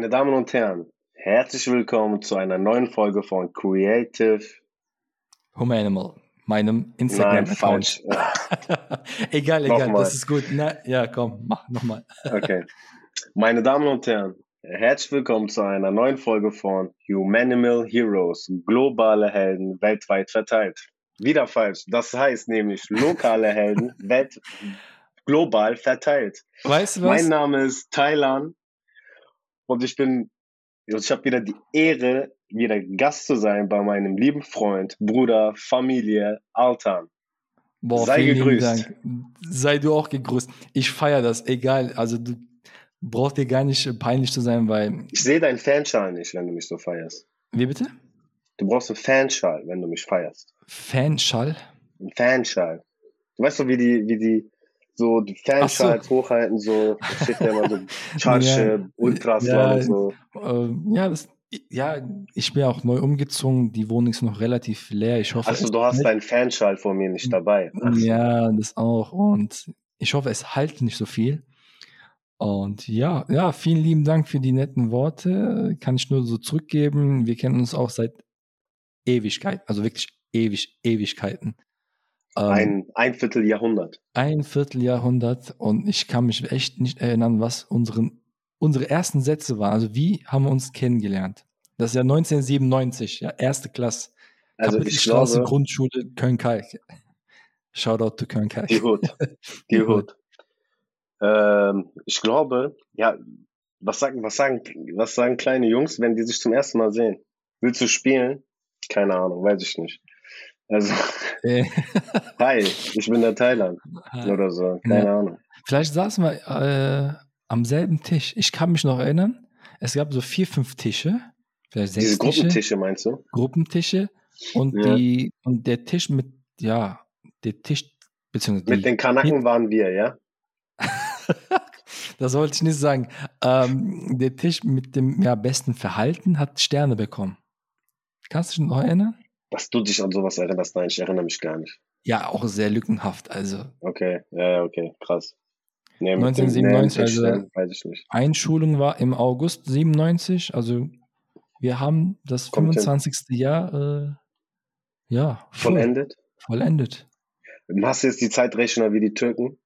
Meine Damen und Herren, herzlich willkommen zu einer neuen Folge von Creative Humanimal, meinem Instagram-Account. egal, egal, nochmal. das ist gut. Na, ja, komm, mach nochmal. okay. Meine Damen und Herren, herzlich willkommen zu einer neuen Folge von Humanimal Heroes, globale Helden weltweit verteilt. Wieder falsch. Das heißt nämlich lokale Helden welt global verteilt. Weißt du was? Mein Name ist Thailand und ich bin, ich habe wieder die Ehre, wieder Gast zu sein bei meinem lieben Freund, Bruder, Familie, Altan. Boah, Sei gegrüßt. Sei du auch gegrüßt. Ich feiere das, egal. Also du brauchst dir gar nicht peinlich zu sein, weil. Ich sehe deinen Fanschal nicht, wenn du mich so feierst. Wie bitte? Du brauchst einen Fanschal, wenn du mich feierst. Fanschal? Ein Fanschal. Du weißt doch, wie die, wie die so die Fanschals so. hochhalten, so steht ja immer so Charge, ja, Ultras ja, und so. Äh, ja, das, ja, ich bin auch neu umgezogen, die Wohnung ist noch relativ leer. Ich hoffe. Also du hast deinen Fanschal vor mir nicht dabei. Ach. Ja, das auch. Und ich hoffe, es halt nicht so viel. Und ja, ja, vielen lieben Dank für die netten Worte. Kann ich nur so zurückgeben. Wir kennen uns auch seit Ewigkeit, also wirklich ewig, Ewigkeiten. Ähm, ein, ein Vierteljahrhundert. Ein Vierteljahrhundert und ich kann mich echt nicht erinnern, was unseren, unsere ersten Sätze waren. Also wie haben wir uns kennengelernt? Das ist ja 1997, ja, erste Klasse. Also ich glaube, Grundschule Köln-Kalk. Shoutout to Köln-Kalk. Die Hut. Die Hut. Ähm, ich glaube, ja, was sagen, was sagen, was sagen kleine Jungs, wenn die sich zum ersten Mal sehen? Willst du spielen? Keine Ahnung, weiß ich nicht. Also, hi, ich bin der Thailand oder so, keine ja. Ahnung. Vielleicht saßen wir äh, am selben Tisch. Ich kann mich noch erinnern, es gab so vier, fünf Tische, vielleicht sechs Diese Tische. Gruppentische meinst du? Gruppentische und ja. die und der Tisch mit, ja, der Tisch beziehungsweise mit den Kanaken waren wir, ja. das wollte ich nicht sagen. Ähm, der Tisch mit dem ja, besten Verhalten hat Sterne bekommen. Kannst du dich noch erinnern? Dass du dich an sowas erinnerst, nein, ich erinnere mich gar nicht. Ja, auch sehr lückenhaft, also. Okay, ja, okay, krass. Nee, 1997, also weiß ich nicht. Einschulung war im August 97, also wir haben das Kommt 25. Hin. Jahr, äh, ja. Voll, vollendet? Vollendet. Machst du jetzt die Zeitrechner wie die Türken?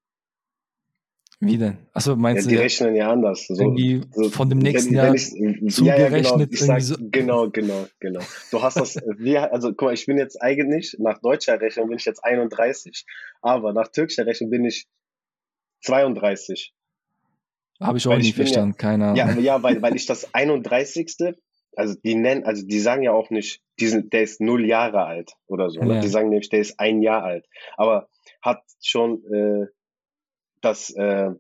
Wie denn? Achso, meinst ja, du? Die rechnen ja anders. So, irgendwie so, von dem nächsten Jahr ich, zugerechnet. Ja, ja, genau. So. genau, genau, genau. Du hast das, wir, also guck mal, ich bin jetzt eigentlich, nach deutscher Rechnung bin ich jetzt 31, aber nach türkischer Rechnung bin ich 32. Habe ich auch nicht verstanden, ja, keine Ahnung. Ja, ja weil, weil ich das 31. Also die nennen, also die sagen ja auch nicht, die sind, der ist null Jahre alt oder so. Ne? Ja. Die sagen nämlich, der ist ein Jahr alt. Aber hat schon äh, das, äh,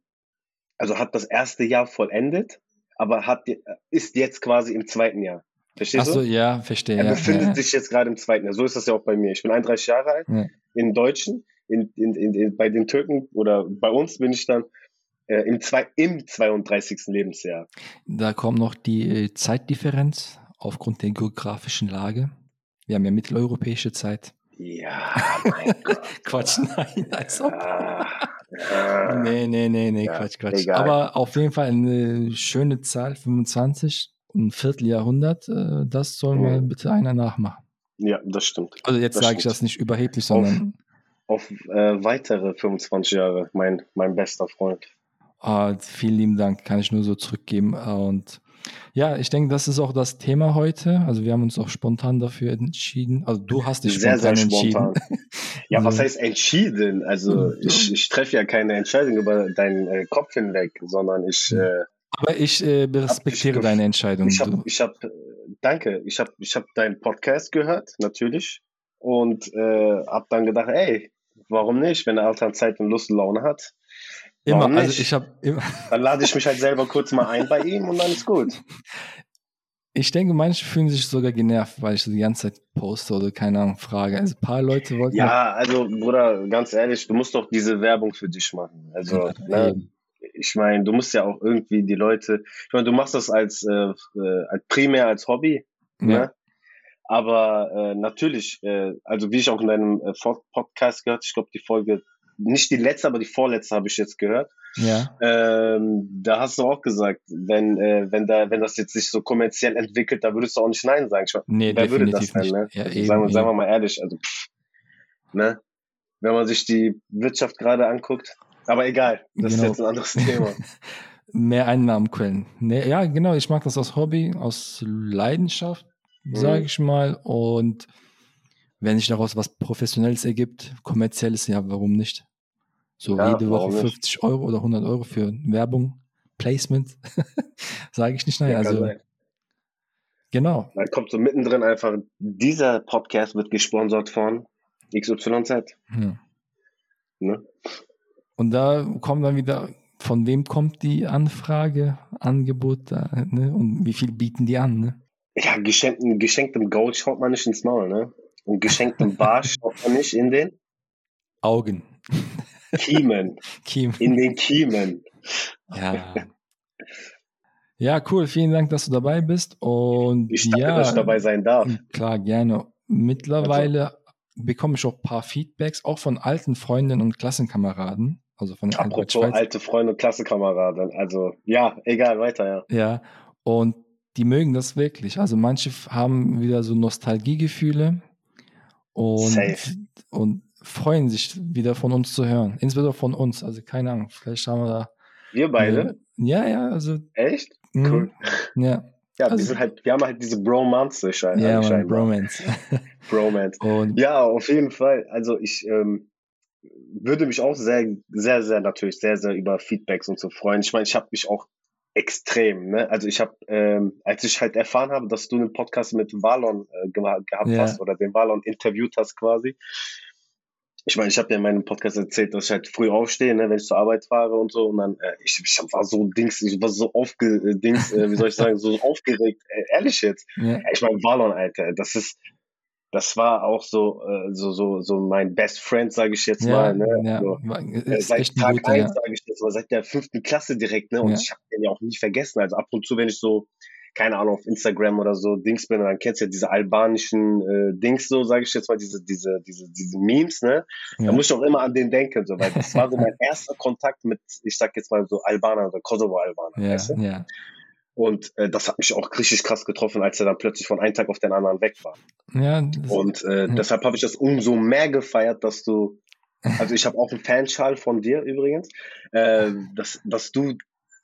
also hat das erste Jahr vollendet, aber hat, ist jetzt quasi im zweiten Jahr. Verstehst Ach so, du? ja, verstehe. Er befindet ja, sich jetzt gerade im zweiten Jahr. So ist das ja auch bei mir. Ich bin 31 Jahre alt. Ja. In Deutschen, in, in, in, bei den Türken oder bei uns bin ich dann äh, im, zwei, im 32. Lebensjahr. Da kommt noch die äh, Zeitdifferenz aufgrund der geografischen Lage. Wir haben ja mitteleuropäische Zeit. Ja, mein Gott. Quatsch, nein, als ob. Ja, nee, nee, nee, nee, ja, Quatsch, Quatsch. Egal. Aber auf jeden Fall eine schöne Zahl, 25, ein Vierteljahrhundert, äh, das soll mhm. mal bitte einer nachmachen. Ja, das stimmt. Also jetzt sage ich das nicht überheblich, sondern. Auf, auf äh, weitere 25 Jahre, mein, mein bester Freund. Ah, vielen lieben Dank, kann ich nur so zurückgeben. Und ja, ich denke, das ist auch das Thema heute. Also wir haben uns auch spontan dafür entschieden. Also du hast dich sehr, spontan sehr spontan. entschieden. Ja, was heißt entschieden? Also ich, ich treffe ja keine Entscheidung über deinen äh, Kopf hinweg, sondern ich. Äh, Aber ich äh, respektiere deine Entscheidung. Ich habe, ich hab, danke, ich habe, ich hab deinen Podcast gehört, natürlich, und äh, habe dann gedacht, ey, warum nicht, wenn der Alter Zeit und Lust und Laune hat, Immer, also ich habe immer. Dann lade ich mich halt selber kurz mal ein bei ihm und dann ist gut. Ich denke, manche fühlen sich sogar genervt, weil ich so die ganze Zeit poste oder keine Ahnung frage. Also ein paar Leute wollten. Ja, also Bruder, ganz ehrlich, du musst doch diese Werbung für dich machen. Also, ja, ne, ich meine, du musst ja auch irgendwie die Leute. Ich meine, du machst das als, äh, äh als primär als Hobby. Ja. Ne? Aber äh, natürlich, äh, also wie ich auch in deinem äh, Podcast gehört, ich glaube die Folge nicht die letzte, aber die vorletzte habe ich jetzt gehört. Ja. Ähm, da hast du auch gesagt, wenn, äh, wenn, da, wenn das jetzt sich so kommerziell entwickelt, da würdest du auch nicht Nein sagen. Nee, Wer würde das denn, ne? Ja, also eben, sagen, wir- sagen wir mal ehrlich, also pff, ne? Wenn man sich die Wirtschaft gerade anguckt. Aber egal, das ist Genau. jetzt ein anderes Thema. Mehr Einnahmenquellen. Nee, ja, genau, ich mag das aus Hobby, aus Leidenschaft, Mhm. sage ich mal. Und wenn sich daraus was Professionelles ergibt, kommerzielles, ja, warum nicht? So Ja, jede Woche warum nicht? 50 Euro oder 100 Euro für Werbung, Placement, sage ich nicht nein. Ja, also, sein. genau. Dann kommt so mittendrin einfach, dieser Podcast wird gesponsert von XYZ. Ja. Ne? Und da kommt dann wieder, von wem kommt die Anfrage, Angebot, ne? Und wie viel bieten die an, ne? Ja, geschenktem, geschenktem Gold schaut man nicht ins Maul, ne? Und geschenktem Barsch schaut man nicht in den Augen. Kiemen. Kim. In den Kiemen. Ja. Ja, cool. Vielen Dank, dass du dabei bist. Und Ich danke, ja, dass ich dabei sein darf. klar, gerne. Mittlerweile bekomme ich auch ein paar Feedbacks, auch von alten Freundinnen und Klassenkameraden. Also von Apropos alte Freunde und Klassenkameraden. Also, ja, egal, weiter, ja. Ja, und die mögen das wirklich. Also manche haben wieder so Nostalgiegefühle und, Safe. und freuen sich wieder von uns zu hören. Insbesondere von uns. Also keine Ahnung, vielleicht haben wir da. Wir beide? Äh, ja, ja, also. Echt? mh, Cool. Ja, Ja, Also- wir sind halt, wir haben halt diese Bromance schein, ja, man, scheinbar. Bromance. Bromance. Und Ja, auf jeden Fall. Also ich ähm, würde mich auch sehr, sehr, sehr natürlich sehr, sehr über Feedbacks und so freuen. Ich meine, ich habe mich auch extrem, ne? Also ich habe, ähm, als ich halt erfahren habe, dass du einen Podcast mit Valon äh, geha- gehabt Ja. hast oder den Valon interviewt hast quasi. Ich meine, ich habe ja in meinem Podcast erzählt, dass ich halt früh aufstehe, ne, wenn ich zur Arbeit fahre und so. Und dann, äh, ich, ich war so Dings, ich war so aufge, äh, Dings, äh, wie soll ich sagen, so aufgeregt. Äh, ehrlich jetzt. Ja, ich meine, Valon, Alter, das ist, das war auch so, äh, so, so, so mein Best Friend, sage ich jetzt ja, mal, ne? ja, Also, seit Tag guter, eins, ja. sage ich jetzt mal, seit der fünften Klasse direkt, ne? Und Ja. ich habe den ja auch nie vergessen. Also ab und zu, wenn ich so, keine Ahnung, auf Instagram oder so Dings bin, dann kennst du ja diese albanischen äh, Dings so, sage ich jetzt mal, diese, diese, diese, diese Memes, ne? Da muss ich auch immer an den denken, so, weil das war so mein erster Kontakt mit, ich sag jetzt mal so Albaner oder Kosovo-Albaner, Ja, weißt du? ja. Und äh, das hat mich auch richtig krass getroffen, als er dann plötzlich von einem Tag auf den anderen weg war. Ja, Und äh, Ja. deshalb habe ich das umso mehr gefeiert, dass du, also ich habe auch einen Fanschal von dir übrigens, äh, dass, dass du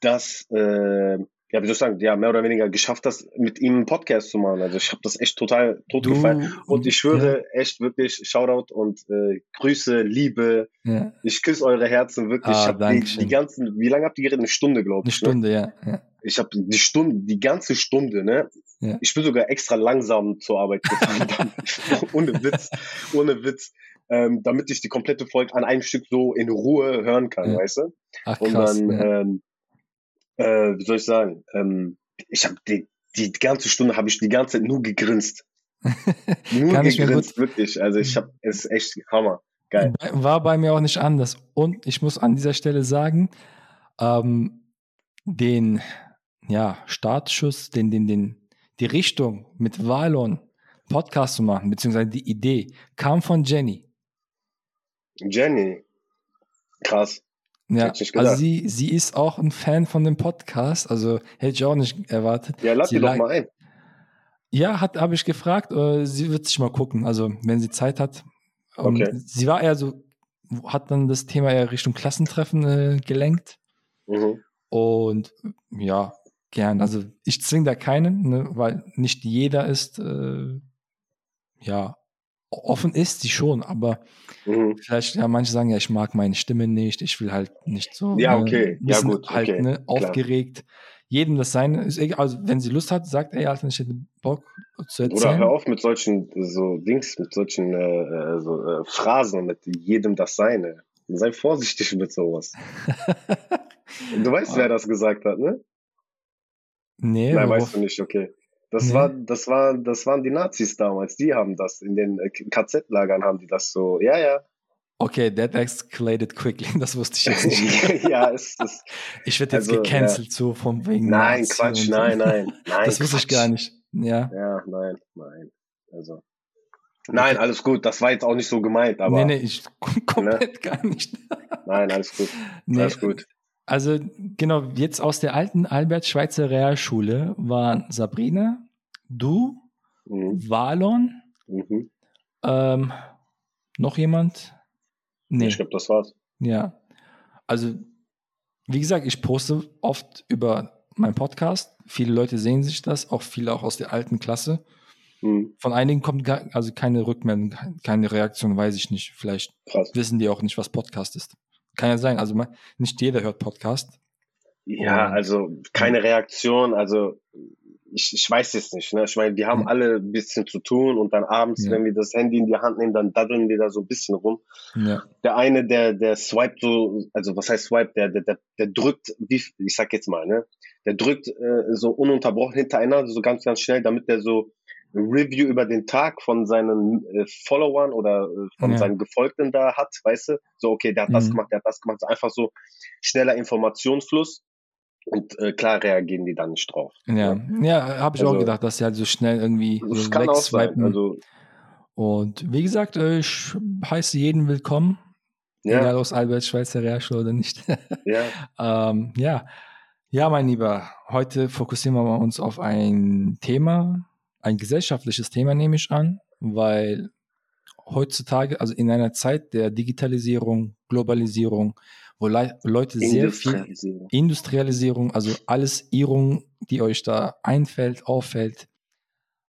das, äh, ja, wie soll ich sagen, ja, mehr oder weniger geschafft hast, mit ihm einen Podcast zu machen. Also ich habe das echt total tot du, gefeiert. Und ich schwöre, echt wirklich, Shoutout und äh, Grüße, Liebe. ja, ja, Ich küsse eure Herzen wirklich. Ah, ich hab die, die ganzen, wie lange habt ihr geredet? Eine Stunde, glaube eine ich. Ne? Stunde, ja, ja. Ich habe die Stunde, die ganze Stunde, ne? Ja. Ich bin sogar extra langsam zur Arbeit gefahren, ohne Witz, ohne Witz, ähm, damit ich die komplette Folge an einem Stück so in Ruhe hören kann, Ja. weißt du? Ach Und krass. dann, ja. ähm, äh, wie soll ich sagen, ähm, ich habe die, die ganze Stunde habe ich die ganze Zeit nur gegrinst, nur Kann gegrinst, wirklich. Also ich habe es ist echt Hammer, geil. War bei mir auch nicht anders. Und ich muss an dieser Stelle sagen, ähm, den ja, Startschuss, den, den, den, die Richtung mit Valon Podcast zu machen, beziehungsweise die Idee, kam von Jenny. Jenny, krass. Ja, also sie, sie ist auch ein Fan von dem Podcast, also hätte ich auch nicht erwartet. Ja, lad Sie doch mal ein. Ja, hat habe ich gefragt. Äh, sie wird sich mal gucken, also wenn sie Zeit hat. Okay. Sie war eher so, hat dann das Thema eher Richtung Klassentreffen äh, gelenkt. Mhm. Und ja, gern. Also ich zwinge da keinen, ne, weil nicht jeder ist, äh, ja, offen ist sie schon, aber Mhm. vielleicht, ja, manche sagen ja, ich mag meine Stimme nicht, ich will halt nicht so. Ja, ne, okay. Ja, bisschen gut, Halt, okay, ne, aufgeregt. Jedem das seine, ist egal, also wenn sie Lust hat, sagt, ey, Alter, ich hätte Bock zu Oder erzählen. hör auf mit solchen so Dings, mit solchen äh, äh, so, äh, Phrasen, mit jedem das Seine. Sei vorsichtig mit sowas. Du weißt, wer das gesagt hat, ne? Nee, Nein, worauf- weißt du nicht, okay. Das Nee. war, das war, das waren die Nazis damals. Die haben das in den äh, KZ-Lagern haben die das so. Ja, ja. Okay, that escalated quickly. Das wusste ich jetzt nicht. ja, es ist. Ich werde jetzt Also, gecancelt, so von wegen. Nein, Nazi Quatsch, nein, nein, nein. Das wusste ich gar nicht. Ja. Ja, nein, nein. Also. Nein, alles gut. Das war jetzt auch nicht so gemeint, aber. Nee, nee, ich komplett ne? gar nicht. Nein, alles gut. Nee, alles gut. Also, genau, jetzt aus der alten Albert-Schweitzer Realschule waren Sabrina, du, mhm. Valon, mhm. Ähm, noch jemand? Nee. Ich glaube, das war's. Ja. Also, wie gesagt, ich poste oft über meinen Podcast. Viele Leute sehen sich das, auch viele auch aus der alten Klasse. Mhm. Von einigen kommt gar, also keine Rückmeldung, keine Reaktion, weiß ich nicht. Vielleicht Krass. wissen die auch nicht, was Podcast ist. Kann ja sein. Also nicht jeder hört Podcast. Ja, also keine Reaktion. Also ich, ich weiß es nicht. Ne? Ich meine, wir haben alle ein bisschen zu tun und dann abends, ja. wenn wir das Handy in die Hand nehmen, dann daddeln wir da so ein bisschen rum. Ja. Der eine, der, der swiped so, also was heißt swipe, der, der, der, der drückt, wie, ich sag jetzt mal, ne, der drückt äh, so ununterbrochen hintereinander, so ganz, ganz schnell, damit der so Review über den Tag von seinen äh, Followern oder äh, von seinen Gefolgten da hat, weißt du? So, okay, der hat mhm. das gemacht, der hat das gemacht, einfach so schneller Informationsfluss. Und äh, klar reagieren die dann nicht drauf. Ja, ja, ja habe ich also, auch gedacht, dass sie halt so schnell irgendwie das so kann sein. Also, und wie gesagt, äh, ich heiße jeden willkommen. Ja. Egal aus Albert Schweizer Realschule oder nicht. ja. ähm, ja. Ja, mein Lieber, heute fokussieren wir uns auf ein Thema, ein gesellschaftliches Thema nehme ich an, weil heutzutage, also in einer Zeit der Digitalisierung, Globalisierung, wo Le Leute sehr viel Industrialisierung, also alles Irrung, die euch da einfällt, auffällt.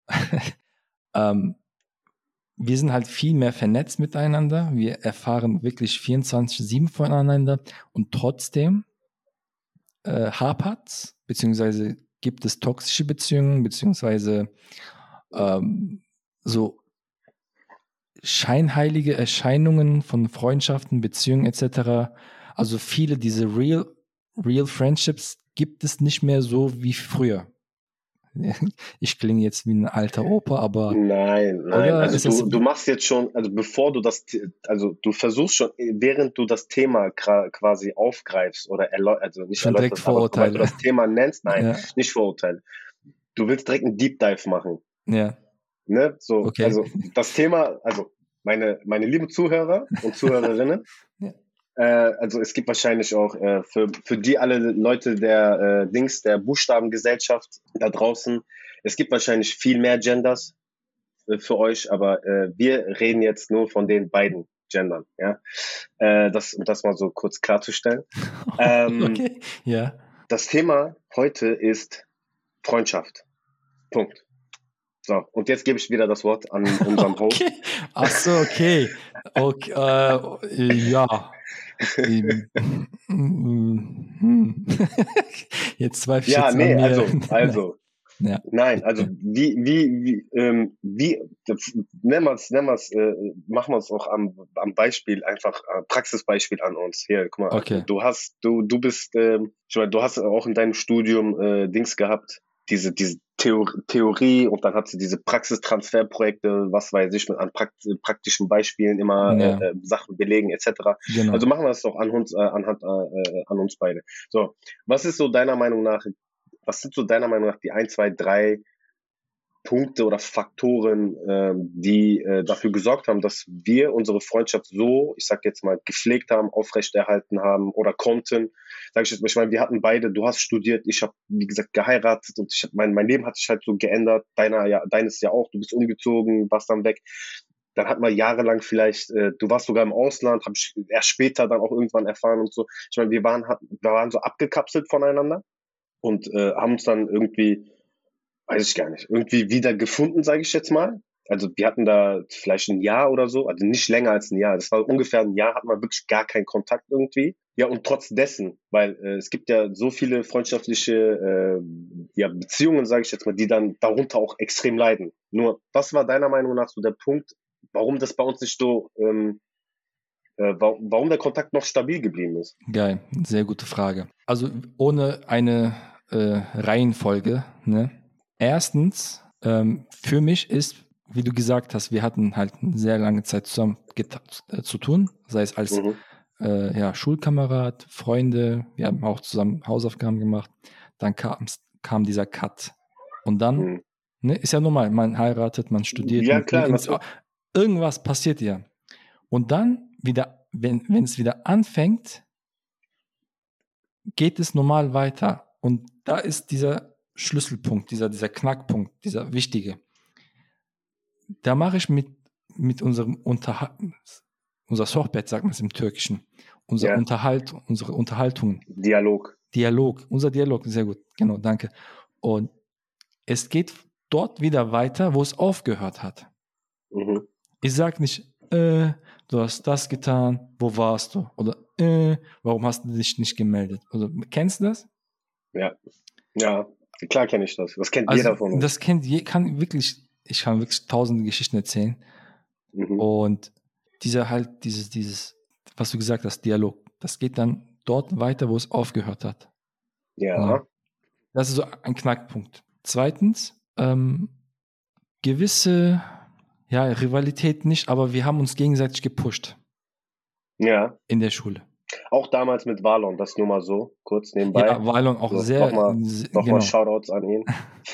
ähm, wir sind halt viel mehr vernetzt miteinander. Wir erfahren wirklich 24-7 voneinander und trotzdem äh, hapert beziehungsweise gibt es toxische Beziehungen, beziehungsweise ähm, so scheinheilige Erscheinungen von Freundschaften, Beziehungen etc. Also viele diese Real, Real Friendships gibt es nicht mehr so wie früher. Ich klinge jetzt wie ein alter Opa, aber. Nein, nein. Also du, du machst jetzt schon, also bevor du das, also du versuchst schon, während du das Thema quasi aufgreifst oder also nicht erläuterst, aber du das Thema nennst, nein, ja. nicht Vorurteile. Du willst direkt einen Deep Dive machen. Ja. Ne? So, okay. also das Thema, also meine, meine lieben Zuhörer und Zuhörerinnen, ja. Äh, also es gibt wahrscheinlich auch äh, für, für die alle Leute der äh, Dings, der Buchstabengesellschaft da draußen, es gibt wahrscheinlich viel mehr Genders äh, für euch, aber äh, wir reden jetzt nur von den beiden Gendern, ja. Äh, das, um das mal so kurz klarzustellen. Ähm, okay, ja. Das Thema heute ist Freundschaft. Punkt. So, und jetzt gebe ich wieder das Wort an unseren Host. Okay. Ach so, okay. okay ja. jetzt zwei Ja, nee, also, also. Ja. Nein, also wie, wie, wie, ähm, wie nennen wir es, nennen äh, machen wir es auch am, am Beispiel, einfach äh, Praxisbeispiel an uns. Hier, guck mal, okay. du hast, du, du bist, äh, ich meine, du hast auch in deinem Studium äh, Dings gehabt, diese, diese Theor Theorie und dann hat sie diese Praxistransferprojekte, was weiß ich, mit an Prakt praktischen Beispielen immer ja. äh, Sachen belegen etc. Genau. Also machen wir das doch an uns, äh, anhand äh, äh, an uns beide. So, was ist so deiner Meinung nach, was sind so deiner Meinung nach die ein, zwei, drei Punkte oder Faktoren, äh, die äh, dafür gesorgt haben, dass wir unsere Freundschaft so, ich sag jetzt mal, gepflegt haben, aufrechterhalten haben oder konnten. Sag ich jetzt mal, ich meine, wir hatten beide, du hast studiert, ich habe, wie gesagt, geheiratet und ich hab, mein, mein Leben hat sich halt so geändert, deiner ja, deines ja auch, du bist umgezogen, warst dann weg. Dann hat man jahrelang vielleicht, äh, du warst sogar im Ausland, habe ich erst später dann auch irgendwann erfahren und so. Ich meine, wir waren, wir waren so abgekapselt voneinander und äh, haben uns dann irgendwie weiß ich gar nicht, irgendwie wieder gefunden, sage ich jetzt mal. Also wir hatten da vielleicht ein Jahr oder so, also nicht länger als ein Jahr. Das war ungefähr ein Jahr, hatten wir wirklich gar keinen Kontakt irgendwie. Ja, und trotz dessen, weil äh, es gibt ja so viele freundschaftliche äh, ja, Beziehungen, sage ich jetzt mal, die dann darunter auch extrem leiden. Nur, was war deiner Meinung nach so der Punkt, warum das bei uns nicht so, ähm, äh, warum, warum der Kontakt noch stabil geblieben ist? Geil, sehr gute Frage. Also ohne eine äh, Reihenfolge, ne? Erstens, ähm, für mich ist, wie du gesagt hast, wir hatten halt eine sehr lange Zeit zusammen äh, zu tun, sei es als mhm. äh, ja, Schulkamerad, Freunde, wir haben auch zusammen Hausaufgaben gemacht. Dann kam dieser Cut. Und dann, mhm. ne, ist ja normal, man heiratet, man studiert. Ja, klar. Ins, irgendwas passiert ja. Und dann wieder, wenn es wieder anfängt, geht es normal weiter. Und da ist dieser Schlüsselpunkt, dieser, dieser Knackpunkt, dieser wichtige. Da mache ich mit, mit unserem Unterhaltung, unser Sohbet, sagt man es im Türkischen, unser ja. Unterhalt, unsere Unterhaltungen. Dialog. Dialog, unser Dialog, sehr gut, genau, danke. Und es geht dort wieder weiter, wo es aufgehört hat. Mhm. Ich sage nicht, äh, du hast das getan, wo warst du? Oder äh, warum hast du dich nicht gemeldet? Also, kennst du das? Ja, ja, klar kenne ich das. Das kennt also, jeder von uns. Das kennt je, kann wirklich, ich kann wirklich tausende Geschichten erzählen. Mhm. Und dieser halt, dieses, dieses, was du gesagt hast, Dialog, das geht dann dort weiter, wo es aufgehört hat. Ja. ja. Das ist so ein Knackpunkt. Zweitens, ähm, gewisse ja, Rivalität nicht, aber wir haben uns gegenseitig gepusht. Ja. In der Schule. Auch damals mit Valon, das nur mal so, kurz nebenbei. Ja, Valon auch so, sehr. Nochmal noch genau. Shoutouts an ihn.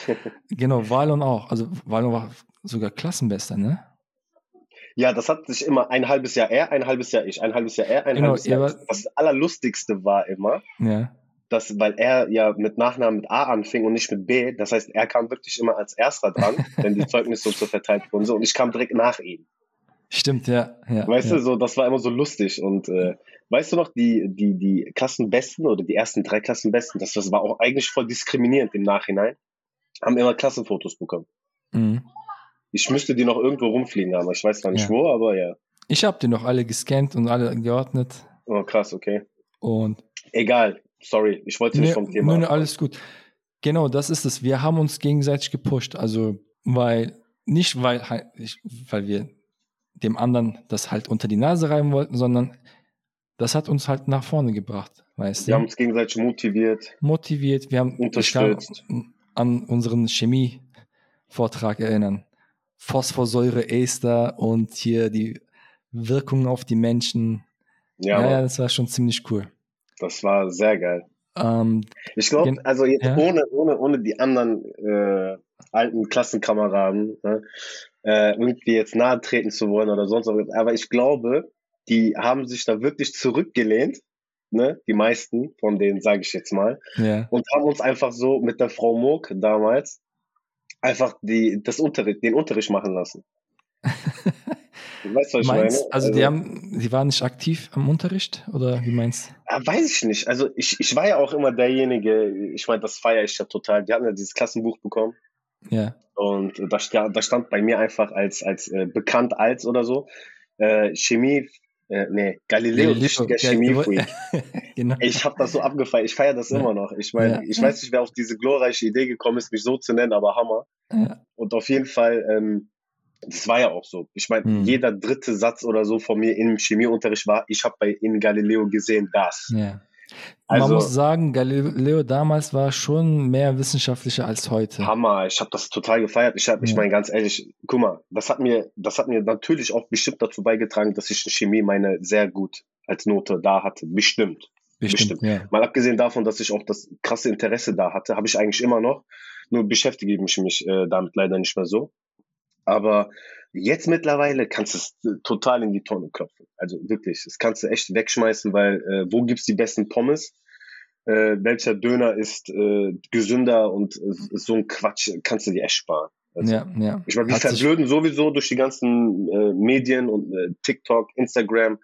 genau, Valon auch. Also Valon war sogar Klassenbester, ne? Ja, das hat sich immer ein halbes Jahr er, ein halbes Jahr ich, ein halbes Jahr er, ein genau, halbes Jahr. Das Allerlustigste war immer, ja dass, weil er ja mit Nachnamen mit A anfing und nicht mit B, das heißt, er kam wirklich immer als Erster dran, wenn die Zeugnisse so verteilt wurden, so, und ich kam direkt nach ihm. Stimmt, ja. ja weißt ja. du, so, das war immer so lustig. Und äh, weißt du noch, die, die, die Klassenbesten oder die ersten drei Klassenbesten, das, das war auch eigentlich voll diskriminierend im Nachhinein, haben immer Klassenfotos bekommen. Mhm. Ich müsste die noch irgendwo rumfliegen haben, ich weiß gar nicht ja. wo, aber ja. Ich habe die noch alle gescannt und alle geordnet. Oh, krass, okay. Und. Egal, Sorry, ich wollte nicht vom Thema. Nee, alles gut. Genau, das ist es. Wir haben uns gegenseitig gepusht. Also, weil, nicht weil, weil wir dem anderen das halt unter die Nase reiben wollten, sondern das hat uns halt nach vorne gebracht. Weißt wir haben uns gegenseitig motiviert. Motiviert, wir haben unterstützt. an unseren Chemie-Vortrag erinnern. Phosphorsäure, Ester und hier die Wirkungen auf die Menschen. Ja, ja, das war schon ziemlich cool. Das war sehr geil. Ähm, ich glaube, also jetzt ja? ohne, ohne, ohne die anderen äh, alten Klassenkameraden ne, äh, irgendwie jetzt nahe treten zu wollen oder sonst was, aber ich glaube, die haben sich da wirklich zurückgelehnt, ne, die meisten von denen, sage ich jetzt mal, ja. und haben uns einfach so mit der Frau Moog damals einfach die, das Unterricht, den Unterricht machen lassen. Weißt du, was meinst, ich meine? Also, also, die, haben, die waren nicht aktiv am Unterricht oder wie meinst du? Ah, weiß ich nicht. Also ich, ich war ja auch immer derjenige, ich meine, das feiere ich ja total. Die hatten ja dieses Klassenbuch bekommen. Ja. Und da, da stand bei mir einfach als, als äh, bekannt als oder so, äh, Chemie, äh, nee, Galileo, Galileo der Chemiefreak. genau. Ich habe das so abgefeiert, ich feiere das ja. immer noch. Ich meine, ja. ich weiß nicht, wer auf diese glorreiche Idee gekommen ist, mich so zu nennen, aber Hammer. Ja. Und auf jeden Fall, ähm, das war ja auch so. Ich meine, hm. jeder dritte Satz oder so von mir im Chemieunterricht war, ich habe bei in Galileo gesehen das. Ja. Also, Man muss sagen, Galileo damals war schon mehr wissenschaftlicher als heute. Hammer, ich habe das total gefeiert. Ich habe, ja. ich meine ganz ehrlich, guck mal, das hat mir, das hat mir natürlich auch bestimmt dazu beigetragen, dass ich Chemie meine sehr gut als Note da hatte. Bestimmt. Bestimmt. Bestimmt. Ja. Mal abgesehen davon, dass ich auch das krasse Interesse da hatte, habe ich eigentlich immer noch. Nur beschäftige ich mich äh, damit leider nicht mehr so. Aber jetzt mittlerweile kannst du es äh, total in die Tonne klopfen. Also wirklich, das kannst du echt wegschmeißen, weil äh, wo gibt's die besten Pommes? Äh, welcher Döner ist äh, gesünder und äh, so ein Quatsch kannst du dir echt sparen. Also, ja, ja. Ich meine, wir verblöden sowieso durch die ganzen äh, Medien und äh, TikTok, Instagram,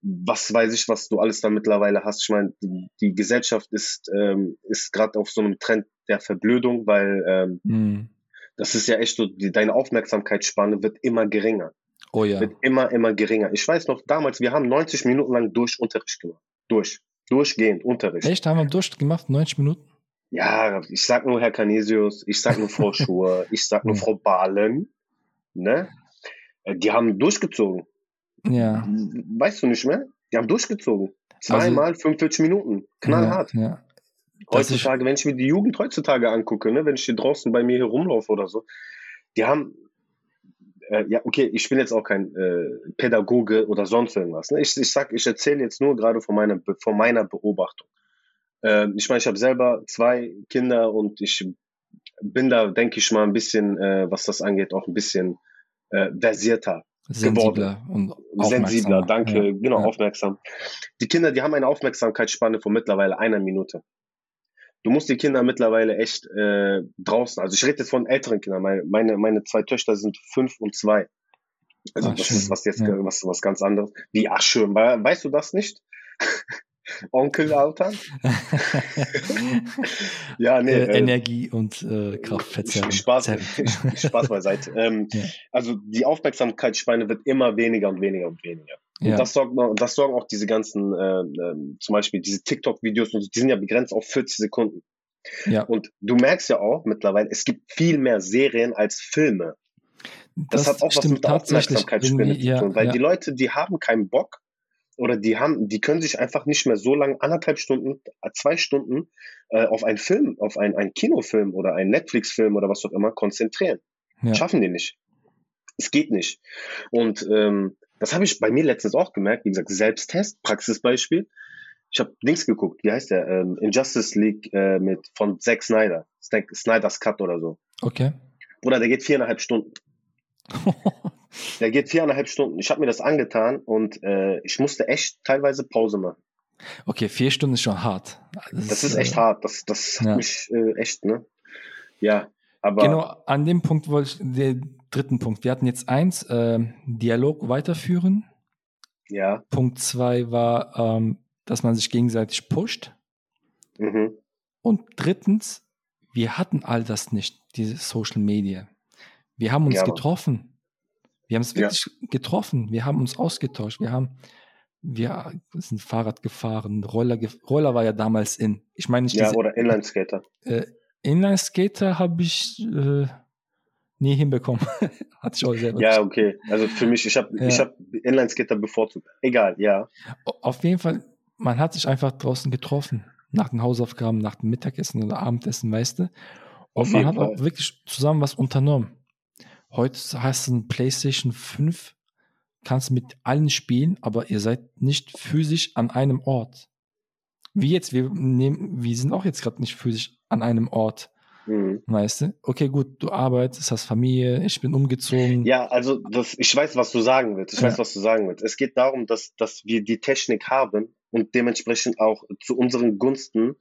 was weiß ich, was du alles da mittlerweile hast. Ich meine, die, die Gesellschaft ist, ähm, ist gerade auf so einem Trend der Verblödung, weil ähm, mhm das ist ja echt so, die, deine Aufmerksamkeitsspanne wird immer geringer. Oh ja. Wird immer, immer geringer. Ich weiß noch, damals, wir haben 90 Minuten lang durch Unterricht gemacht. Durch. Durchgehend Unterricht. Echt? Haben wir durchgemacht? 90 Minuten? Ja, ich sag nur Herr Canisius, ich sag nur Frau Schur, ich sag nur Frau Bahlen. Ne? Äh, die haben durchgezogen. Ja. Weißt du nicht mehr? Die haben durchgezogen. Zweimal also, 45 Minuten. Knallhart. Ja, ja. Heutzutage, wenn ich mir die Jugend heutzutage angucke, ne, wenn ich hier draußen bei mir hier rumlaufe oder so, die haben, äh, ja, okay, ich bin jetzt auch kein äh, Pädagoge oder sonst irgendwas. Ne? Ich, ich sag, ich erzähle jetzt nur gerade von meiner, von meiner Beobachtung. Äh, ich meine, ich habe selber zwei Kinder und ich bin da, denke ich mal, ein bisschen, äh, was das angeht, auch ein bisschen äh, versierter Sensibler geworden. und Sensibler, danke, ja, genau, ja. aufmerksam. Die Kinder, die haben eine Aufmerksamkeitsspanne von mittlerweile einer Minute. Du musst die Kinder mittlerweile echt äh, draußen, also ich rede jetzt von älteren Kindern, meine, meine, meine zwei Töchter sind fünf und zwei. Also Ach, das schön. ist was jetzt ja. was, was ganz anderes. Wie, ach schön, weißt du das nicht? Onkel Altan? ja, nee. Äh, äh, Energie und äh, Kraftverzerrung. Spaß, Spaß beiseite. Ähm, ja. Also die Aufmerksamkeitsspanne wird immer weniger und weniger und weniger. Und ja. das, sorgt, das sorgen auch diese ganzen, äh, äh, zum Beispiel diese TikTok-Videos, die sind ja begrenzt auf 40 Sekunden. Ja. Und du merkst ja auch mittlerweile, es gibt viel mehr Serien als Filme. Das, das hat auch was mit der Aufmerksamkeitsspanne zu tun, weil ja. die Leute, die haben keinen Bock, oder die haben, die können sich einfach nicht mehr so lange, anderthalb Stunden, zwei Stunden äh, auf einen Film, auf einen, einen Kinofilm oder einen Netflix-Film oder was auch immer konzentrieren. Ja. Schaffen die nicht. Es geht nicht. Und ähm, das habe ich bei mir letztens auch gemerkt, wie gesagt, Selbsttest, Praxisbeispiel. Ich habe Dings geguckt, wie heißt der? Ähm, Injustice League äh, mit von Zack Snyder, Snyder's Cut oder so. Okay. Bruder, der geht viereinhalb Stunden. Der geht viereinhalb Stunden. Ich habe mir das angetan und äh, ich musste echt teilweise Pause machen. Okay, vier Stunden ist schon hart. Das, das ist, echt äh, hart. Das, das ja. hat mich äh, echt, ne? Ja, aber. Genau, an dem Punkt wollte ich, dritten Punkt. Wir hatten jetzt eins, äh, Dialog weiterführen. Ja. Punkt zwei war, ähm, dass man sich gegenseitig pusht. Mhm. Und drittens, wir hatten all das nicht, diese Social Media. Wir haben uns ja, getroffen. Wir haben es wirklich ja. getroffen. Wir haben uns ausgetauscht. Wir haben, wir sind Fahrrad gefahren. Roller, Roller war ja damals in. Ich meine nicht. Ja, diese, oder Inline-Skater. Äh, Inline-Skater habe ich äh, nie hinbekommen. Hatte ich auch selber. Ja, okay. Also für mich, ich habe ja. ich hab Inline-Skater bevorzugt. Egal, ja. Auf jeden Fall, man hat sich einfach draußen getroffen. Nach den Hausaufgaben, nach dem Mittagessen oder Abendessen, weißt du. Und man hat Fall. auch wirklich zusammen was unternommen. Heute hast du ein PlayStation 5, kannst mit allen spielen, aber ihr seid nicht physisch an einem Ort. Wie jetzt, wir nehmen, wir sind auch jetzt gerade nicht physisch an einem Ort. Mhm. Weißt du? Okay, gut, du arbeitest, hast Familie, ich bin umgezogen. Ja, also das, ich weiß, was du sagen willst. Ich ja. weiß, was du sagen willst. Es geht darum, dass, dass wir die Technik haben und dementsprechend auch zu unseren Gunsten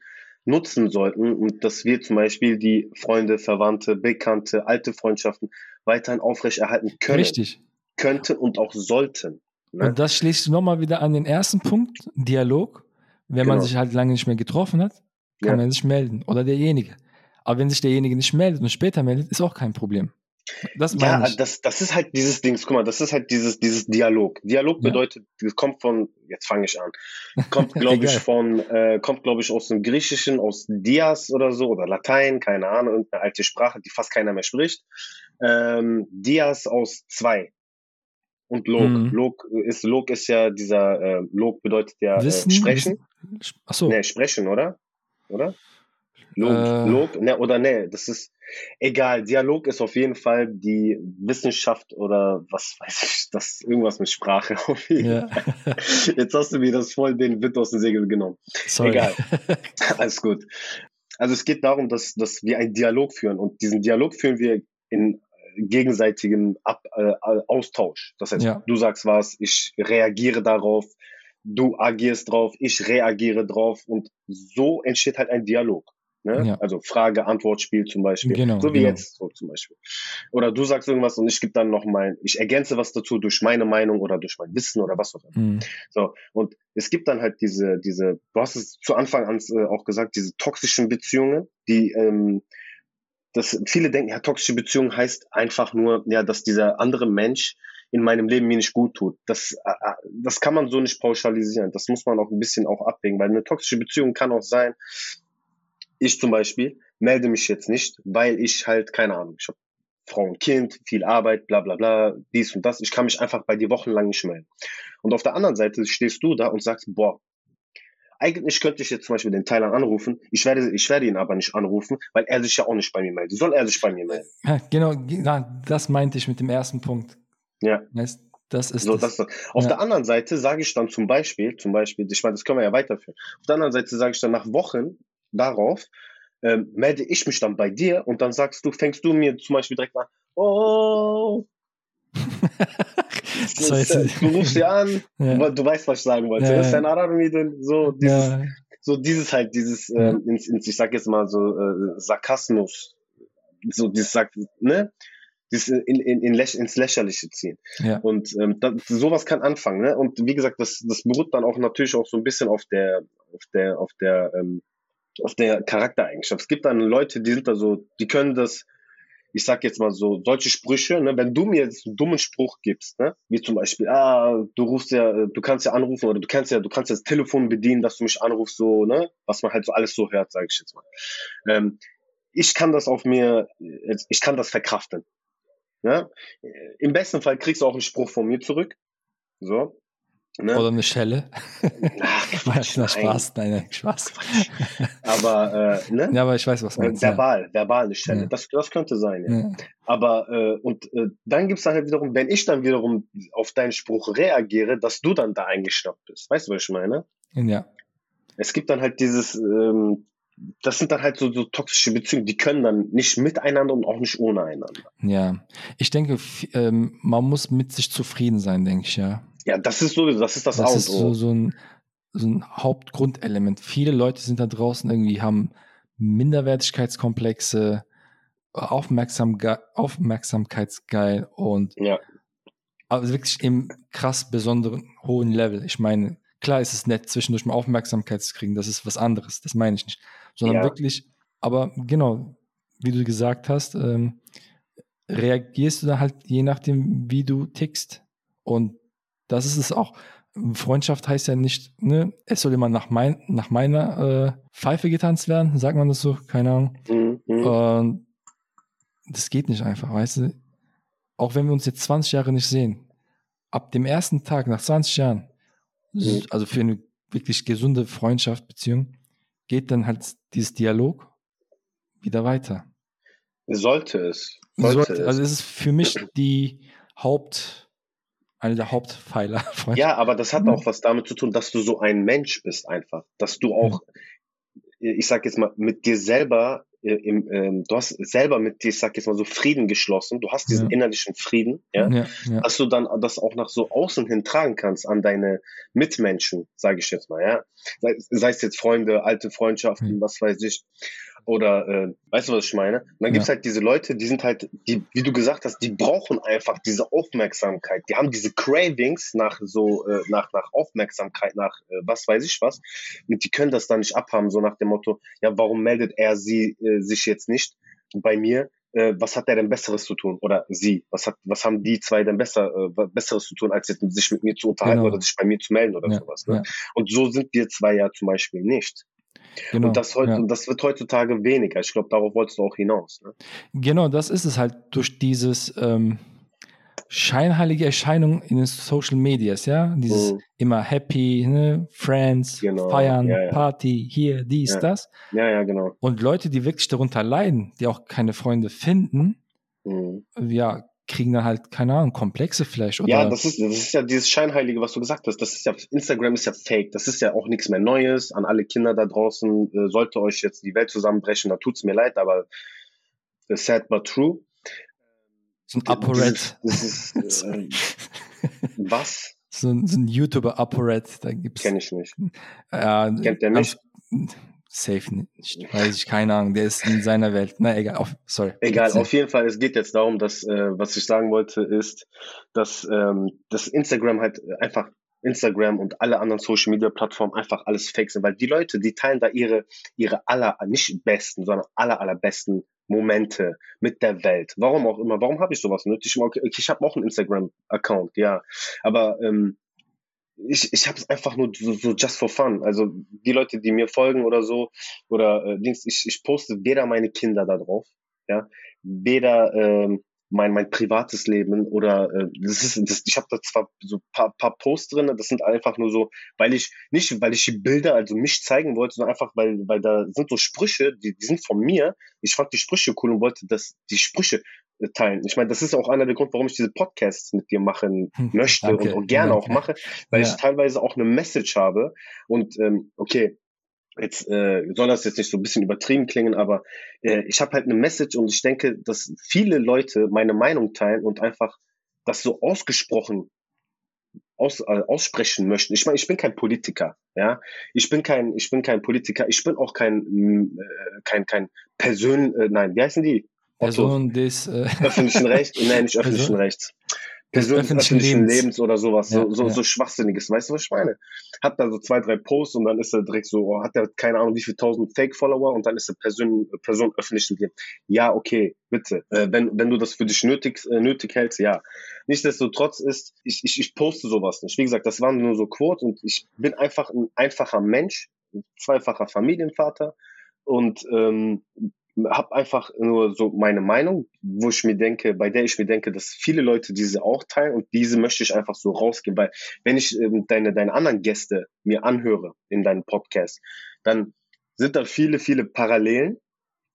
nutzen sollten und dass wir zum Beispiel die Freunde, Verwandte, Bekannte, alte Freundschaften weiterhin aufrechterhalten können. Richtig. Könnte und auch sollten. Ne? Und das schließt nochmal wieder an den ersten Punkt, Dialog. Wenn genau. man sich halt lange nicht mehr getroffen hat, kann ja. man sich melden. Oder derjenige. Aber wenn sich derjenige nicht meldet und später meldet, ist auch kein Problem. Das ja, ich. das, das ist halt dieses Ding, guck mal, das ist halt dieses, dieses Dialog. Dialog ja. bedeutet, das kommt von, jetzt fange ich an, kommt, glaube ich, von, äh, kommt, glaube ich, aus dem Griechischen, aus Dias oder so, oder Latein, keine Ahnung, irgendeine alte Sprache, die fast keiner mehr spricht. Ähm, Dias aus zwei. Und Log. Mhm. Log ist, Log ist ja dieser, äh, Log bedeutet ja äh, sprechen. Achso. Nee, sprechen, oder? Oder? Log, äh, Log, ne, oder ne, das ist egal. Dialog ist auf jeden Fall die Wissenschaft oder was weiß ich, das irgendwas mit Sprache auf jeden ja. Fall. Jetzt hast du mir das voll den Wind aus dem Segel genommen. Sorry. Egal. Alles gut. Also es geht darum, dass, dass wir einen Dialog führen und diesen Dialog führen wir in gegenseitigem Ab, äh, Austausch. Das heißt, ja. du sagst was, ich reagiere darauf, du agierst drauf, ich reagiere drauf und so entsteht halt ein Dialog. Ne? Ja. Also Frage-Antwort-Spiel zum Beispiel. Genau, so wie genau. jetzt so zum Beispiel. Oder du sagst irgendwas und ich gebe dann noch mein, ich ergänze was dazu durch meine Meinung oder durch mein Wissen oder was auch immer. Mhm. So, und es gibt dann halt diese, diese, du hast es zu Anfang an äh, auch gesagt, diese toxischen Beziehungen, die ähm, das, viele denken, ja, toxische Beziehung heißt einfach nur, ja, dass dieser andere Mensch in meinem Leben mir nicht gut tut. Das, äh, äh, das kann man so nicht pauschalisieren. Das muss man auch ein bisschen auch abwägen, weil eine toxische Beziehung kann auch sein, ich zum Beispiel melde mich jetzt nicht, weil ich halt, keine Ahnung, ich habe Frau und Kind, viel Arbeit, bla bla bla, dies und das. Ich kann mich einfach bei dir wochenlang nicht melden. Und auf der anderen Seite stehst du da und sagst, boah, eigentlich könnte ich jetzt zum Beispiel den Thailand anrufen, ich werde, ich werde ihn aber nicht anrufen, weil er sich ja auch nicht bei mir meldet. Soll er sich bei mir melden? Ja, genau, das meinte ich mit dem ersten Punkt. Ja. Das ist so, das. das. Auf ja. der anderen Seite sage ich dann zum Beispiel, zum Beispiel, ich meine, das können wir ja weiterführen. Auf der anderen Seite sage ich dann nach Wochen, darauf ähm, melde ich mich dann bei dir und dann sagst du, fängst du mir zum Beispiel direkt an, oh, das heißt, du rufst dir an, ja. du weißt, was ich sagen wollte. Ja, das ist ein Arabi, so dieses, ja. so dieses halt, dieses, äh, ins, ins, ich sag jetzt mal so, äh, Sarkasmus, so dieses, ne? Dieses in, in, in Läch ins Lächerliche ziehen. Ja. Und ähm, das, sowas kann anfangen, ne? Und wie gesagt, das, das beruht dann auch natürlich auch so ein bisschen auf der, auf der, auf der, ähm, auf der Charaktereigenschaft. Es gibt dann Leute, die sind da so, die können das, ich sag jetzt mal so, solche Sprüche, ne, wenn du mir jetzt einen dummen Spruch gibst, ne, wie zum Beispiel, ah, du rufst ja, du kannst ja anrufen oder du kannst ja, du kannst ja das Telefon bedienen, dass du mich anrufst, so, ne, was man halt so alles so hört, sage ich jetzt mal. Ähm, ich kann das auf mir, ich kann das verkraften. Ja? Im besten Fall kriegst du auch einen Spruch von mir zurück. So. Ne? Oder eine Schelle. Ach, Quatsch, nein. Spaß, nein, nein, Spaß. Aber, äh, ne? Ja, aber ich weiß, was man. Verbal, ja. verbal eine Schelle. Ja. Das, das könnte sein, ja. ja. Aber, äh, und äh, dann gibt's dann halt wiederum, wenn ich dann wiederum auf deinen Spruch reagiere, dass du dann da eingeschnappt bist. Weißt du, was ich meine? Ja. Es gibt dann halt dieses, ähm, das sind dann halt so, so toxische Beziehungen, die können dann nicht miteinander und auch nicht ohne einander. Ja, ich denke, ähm, man muss mit sich zufrieden sein, denke ich, ja. Ja, das ist so, das ist das, das Auto. ist so, so, ein, so ein Hauptgrundelement. Viele Leute sind da draußen irgendwie, haben Minderwertigkeitskomplexe, Aufmerksam, Aufmerksamkeitsgeil und ja. aber wirklich im krass besonderen hohen Level. Ich meine, klar ist es nett, zwischendurch mal Aufmerksamkeit zu kriegen, das ist was anderes, das meine ich nicht. Sondern ja. wirklich, aber genau, wie du gesagt hast, ähm, reagierst du da halt je nachdem, wie du tickst. Und das ist es auch. Freundschaft heißt ja nicht, ne, es soll immer nach, mein, nach meiner äh, Pfeife getanzt werden, sagt man das so, keine Ahnung. Mhm. Und das geht nicht einfach, weißt du. Auch wenn wir uns jetzt 20 Jahre nicht sehen, ab dem ersten Tag, nach 20 Jahren, mhm. also für eine wirklich gesunde Freundschaft, Beziehung, geht dann halt dieses Dialog wieder weiter. Sollte es. Sollte, Sollte es. Also es ist für mich die Haupt, eine der Hauptpfeiler. Ja, aber das hat auch was damit zu tun, dass du so ein Mensch bist einfach. Dass du auch, ich sag jetzt mal, mit dir selber, äh, im, ähm, du hast selber mit dir, ich sag jetzt mal so Frieden geschlossen. Du hast diesen ja. innerlichen Frieden, ja? Ja, ja? dass du dann das auch nach so außen hin tragen kannst an deine Mitmenschen, sage ich jetzt mal, ja. Sei, sei es jetzt Freunde, alte Freundschaften, was weiß ich. Oder äh, weißt du, was ich meine? Und dann ja. gibt's halt diese Leute, die sind halt, die, wie du gesagt hast, die brauchen einfach diese Aufmerksamkeit. Die haben diese Cravings nach so, äh, nach, nach Aufmerksamkeit, nach äh, was weiß ich was. Und die können das dann nicht abhaben, so nach dem Motto, ja, warum meldet er sie äh, sich jetzt nicht bei mir? Äh, was hat er denn Besseres zu tun? Oder sie? Was hat, was haben die zwei denn besser, äh, Besseres zu tun, als jetzt sich mit mir zu unterhalten genau. oder sich bei mir zu melden oder ja, sowas? Ne? Ja. Und so sind wir zwei ja zum Beispiel nicht. Genau, und das, heute, ja. das wird heutzutage weniger. Ich glaube, darauf wolltest du auch hinaus. Ne? Genau, das ist es halt durch dieses ähm, scheinheilige Erscheinung in den Social Medias, ja. Dieses mhm. immer happy, ne? Friends, genau. feiern, ja, ja. Party, hier, dies, das. Ja, ja, genau. Und Leute, die wirklich darunter leiden, die auch keine Freunde finden, mhm. ja, kriegen dann halt, keine Ahnung, Komplexe vielleicht. Oder? Ja, das ist, das ist ja dieses Scheinheilige, was du gesagt hast. Das ist ja, Instagram ist ja fake. Das ist ja auch nichts mehr Neues. An alle Kinder da draußen, äh, sollte euch jetzt die Welt zusammenbrechen, da tut's mir leid, aber sad but true. So ein ApoRed. Äh, was? So ein, so ein YouTuber ApoRed, da gibt's. Kenn ich nicht. Äh, Kennt der mich? Safe nicht. Weiß ich, keine Ahnung. Der ist in seiner Welt. Na, egal. Auf, sorry. Egal, auf jeden Fall. Es geht jetzt darum, dass, äh, was ich sagen wollte, ist, dass, ähm, dass Instagram halt einfach Instagram und alle anderen Social Media Plattformen einfach alles fake sind, weil die Leute, die teilen da ihre, ihre aller, nicht besten, sondern aller, allerbesten Momente mit der Welt. Warum auch immer. Warum habe ich sowas nötig? Ich, ich habe auch einen Instagram-Account, ja. Aber ähm, ich, ich habe es einfach nur so, so just for fun. Also die Leute, die mir folgen oder so, oder äh, Dings, ich, ich poste weder meine Kinder da drauf, ja, weder ähm, mein, mein privates Leben oder äh, das ist, das, ich habe da zwar so paar, paar Posts drin, das sind einfach nur so, weil ich, nicht weil ich die Bilder, also mich zeigen wollte, sondern einfach, weil, weil da sind so Sprüche, die, die sind von mir. Ich fand die Sprüche cool und wollte das, die Sprüche teilen. Ich meine, das ist auch einer der Gründe, warum ich diese Podcasts mit dir machen möchte und, und gerne ja. auch mache, weil ja. ich teilweise auch eine Message habe und ähm, okay, jetzt äh, soll das jetzt nicht so ein bisschen übertrieben klingen, aber äh, ich habe halt eine Message und ich denke, dass viele Leute meine Meinung teilen und einfach das so ausgesprochen aus, äh, aussprechen möchten. Ich meine, ich bin kein Politiker, ja. Ich bin kein, ich bin kein Politiker. Ich bin auch kein, äh, kein, kein Persön, äh, nein, wie heißen die? Person des äh, öffentlichen Rechts, nein, nicht öffentlichen Rechts. Person des öffentlichen, öffentlichen Lebens. Lebens. oder sowas, ja, so, so, ja. so Schwachsinniges, weißt du, was ich meine? Hat da so zwei, drei Posts und dann ist er direkt so, oh, hat er keine Ahnung, wie viele tausend Fake-Follower und dann ist er Person, Person öffentlichen Lebens. Ja, okay, bitte. Äh, wenn, wenn du das für dich nötig, äh, nötig hältst, ja. Nichtsdestotrotz ist, ich, ich, ich poste sowas nicht. Wie gesagt, das waren nur so Quotes und ich bin einfach ein einfacher Mensch, ein zweifacher Familienvater und ähm, habe einfach nur so meine Meinung, wo ich mir denke, bei der ich mir denke, dass viele Leute diese auch teilen und diese möchte ich einfach so rausgeben, weil wenn ich ähm, deine, deine anderen Gäste mir anhöre in deinem Podcast, dann sind da viele, viele Parallelen,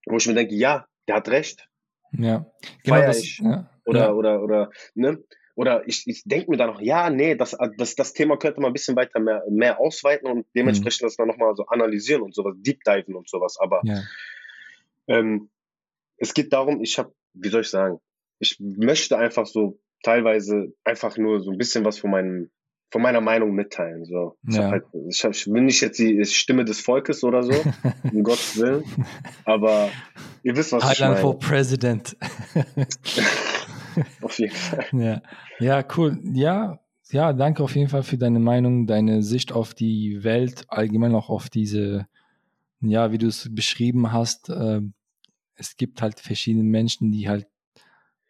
wo ich mir denke, ja, der hat recht. Ja, genau das, ich. Ja, oder, ja. oder, oder, ne? Oder ich, ich denke mir dann noch, ja, nee, das, das, das Thema könnte man ein bisschen weiter mehr, mehr ausweiten und dementsprechend mhm. das dann nochmal so analysieren und sowas, deep diven und sowas. Aber ja ähm, es geht darum, ich habe, wie soll ich sagen, ich möchte einfach so teilweise einfach nur so ein bisschen was von meinem von meiner Meinung mitteilen. So. Ich, ja. halt, ich, hab, ich bin nicht jetzt die Stimme des Volkes oder so, um Gottes Willen, aber ihr wisst, was Highland ich meine. for President. auf jeden Fall. Ja. ja, cool. Ja, ja, danke auf jeden Fall für deine Meinung, deine Sicht auf die Welt, allgemein auch auf diese, ja, wie du es beschrieben hast, äh, es gibt halt verschiedene Menschen, die halt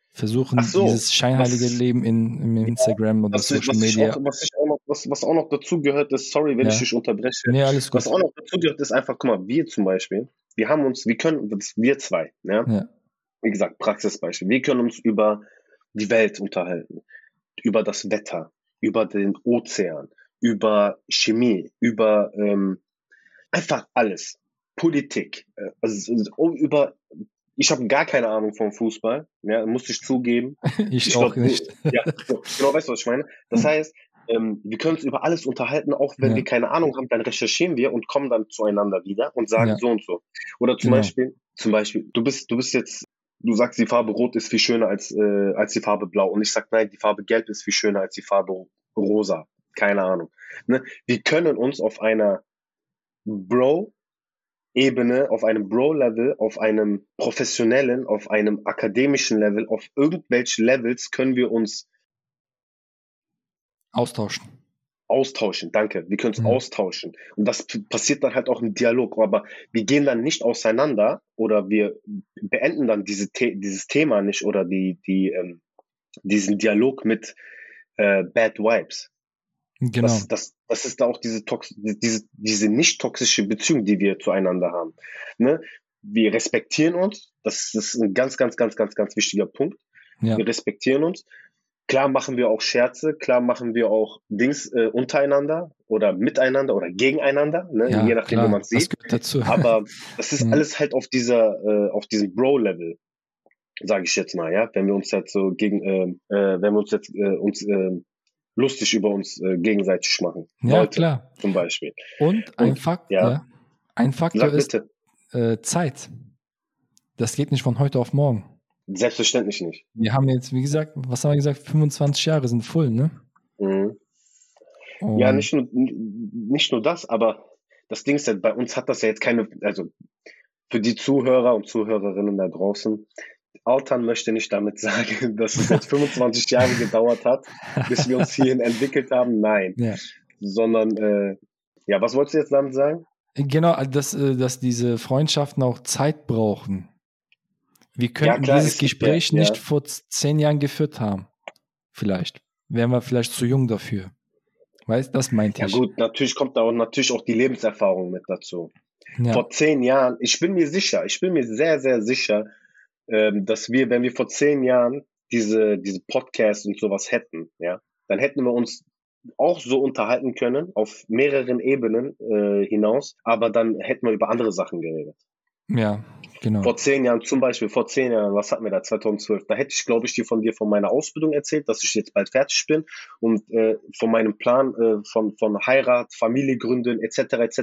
versuchen, so, dieses scheinheilige was, Leben in, in Instagram oder was, Social was Media. Auch, was, auch noch, was, was auch noch dazu gehört, ist, sorry, wenn ja. ich dich unterbreche. Nee, alles gut. Was auch noch dazu gehört, ist einfach, guck mal, wir zum Beispiel, wir haben uns, wir können, wir zwei, ja, ja. wie gesagt, Praxisbeispiel, wir können uns über die Welt unterhalten, über das Wetter, über den Ozean, über Chemie, über ähm, einfach alles. Politik, äh, also, also über ich habe gar keine Ahnung vom Fußball, ja, muss ich zugeben. ich, ich auch glaub, nicht. Ja, genau, weißt du, was ich meine? Das heißt, ähm, wir können uns über alles unterhalten, auch wenn ja. wir keine Ahnung haben, dann recherchieren wir und kommen dann zueinander wieder und sagen ja. so und so. Oder zum genau. Beispiel, zum Beispiel, du bist, du bist jetzt, du sagst, die Farbe Rot ist viel schöner als, äh, als die Farbe Blau. Und ich sag, nein, die Farbe Gelb ist viel schöner als die Farbe Rosa. Keine Ahnung. Ne? Wir können uns auf einer Bro Ebene, auf einem Bro-Level, auf einem professionellen, auf einem akademischen Level, auf irgendwelche Levels können wir uns austauschen. Austauschen, danke. Wir können uns mhm. austauschen. Und das passiert dann halt auch im Dialog. Aber wir gehen dann nicht auseinander oder wir beenden dann diese The dieses Thema nicht oder die, die, ähm, diesen Dialog mit äh, Bad Vibes. Genau. Das, das, das ist da auch diese, Tox diese, diese nicht toxische Beziehung, die wir zueinander haben. Ne? Wir respektieren uns. Das ist ein ganz, ganz, ganz, ganz, ganz wichtiger Punkt. Ja. Wir respektieren uns. Klar machen wir auch Scherze, klar machen wir auch Dings äh, untereinander oder miteinander oder gegeneinander, ne? ja, je nachdem, wie man es sieht. Aber das ist ja. alles halt auf dieser, äh, auf diesem Bro-Level, sage ich jetzt mal, ja. Wenn wir uns jetzt so gegen, äh, äh, wenn wir uns jetzt äh, uns äh, lustig über uns äh, gegenseitig machen. Ja, Leute, klar. Zum Beispiel. Und ein, Fakt, ja. ein Faktor ist äh, Zeit. Das geht nicht von heute auf morgen. Selbstverständlich nicht. Wir haben jetzt, wie gesagt, was haben wir gesagt, 25 Jahre sind voll, ne? Mhm. Ja, nicht nur, nicht nur das, aber das Ding ist ja, bei uns hat das ja jetzt keine, also für die Zuhörer und Zuhörerinnen da draußen, Altern möchte nicht damit sagen, dass es jetzt 25 Jahre gedauert hat, bis wir uns hierhin entwickelt haben. Nein. Ja. Sondern, äh, ja, was wolltest du jetzt damit sagen? Genau, dass, äh, dass diese Freundschaften auch Zeit brauchen. Wir könnten ja, dieses Gespräch ja, nicht vor zehn Jahren geführt haben. Vielleicht. Wären wir vielleicht zu jung dafür. Weißt das meinte ich. Ja gut, natürlich kommt da auch natürlich auch die Lebenserfahrung mit dazu. Vor zehn Jahren, ich bin mir sicher, ich bin mir sehr, sehr sicher, ähm, dass wir, wenn wir vor zehn Jahren diese, diese Podcasts und sowas hätten, ja, dann hätten wir uns auch so unterhalten können, auf mehreren Ebenen äh, hinaus, aber dann hätten wir über andere Sachen geredet. Ja, genau. Vor zehn Jahren, zum Beispiel vor zehn Jahren, was hatten wir da, 2012, da hätte ich, glaube ich, dir von dir von meiner Ausbildung erzählt, dass ich jetzt bald fertig bin und äh, von meinem Plan äh, von, von Heirat, Familie gründen, etc., etc.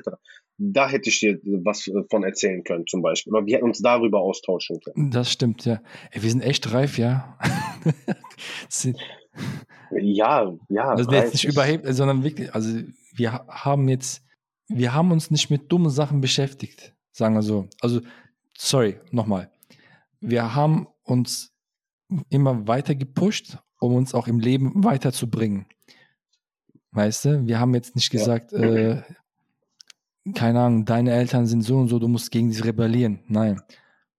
Da hätte ich dir was äh, von erzählen können, zum Beispiel. Oder wir hätten uns darüber austauschen können. Das stimmt, ja. Ey, wir sind echt reif, ja. Ja, ja. Also jetzt nicht überhebt, sondern wirklich, also wir haben jetzt, wir haben uns nicht mit dummen Sachen beschäftigt, sagen wir so. Also, sorry, nochmal. Wir haben uns immer weiter gepusht, um uns auch im Leben weiterzubringen. Weißt du, wir haben jetzt nicht gesagt, ja. äh, keine Ahnung, deine Eltern sind so und so, du musst gegen sie rebellieren. Nein.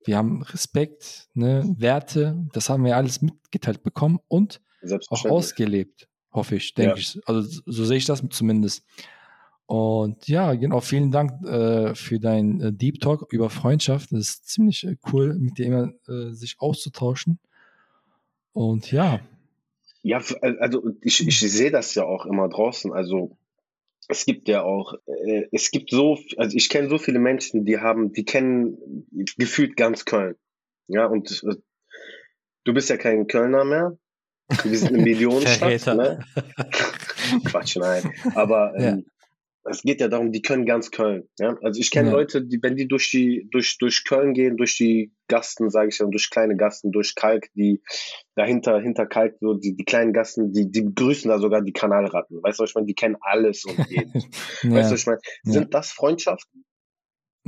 Wir haben Respekt, ne, Werte, das haben wir alles mitgeteilt bekommen und auch ausgelebt, hoffe ich, denke ja. ich. Also so sehe ich das zumindest. Und ja, genau, vielen Dank äh, für dein äh, Deep Talk über Freundschaft. Das ist ziemlich äh, cool, mit dir immer äh, sich auszutauschen. Und ja. Ja, also ich, ich sehe das ja auch immer draußen. Also es gibt ja auch, äh, es gibt so, also ich kenne so viele Menschen, die haben, die kennen gefühlt ganz Köln. Ja, und äh, du bist ja kein Kölner mehr. Wir sind eine Millionenstadt. ne? Quatsch, nein. Aber ähm, es geht ja darum, die können ganz Köln. Ja? Also ich kenne ja. Leute, die, wenn die durch die, durch, durch Köln gehen, durch die Gasten, sage ich ja, durch kleine Gasten, durch Kalk, die dahinter, hinter Kalk, so die, die kleinen Gasten, die, die begrüßen da sogar die Kanalratten. Weißt du, was ich meine? Die kennen alles und jeden. ja. Weißt du, was ich meine? Sind das Freundschaften?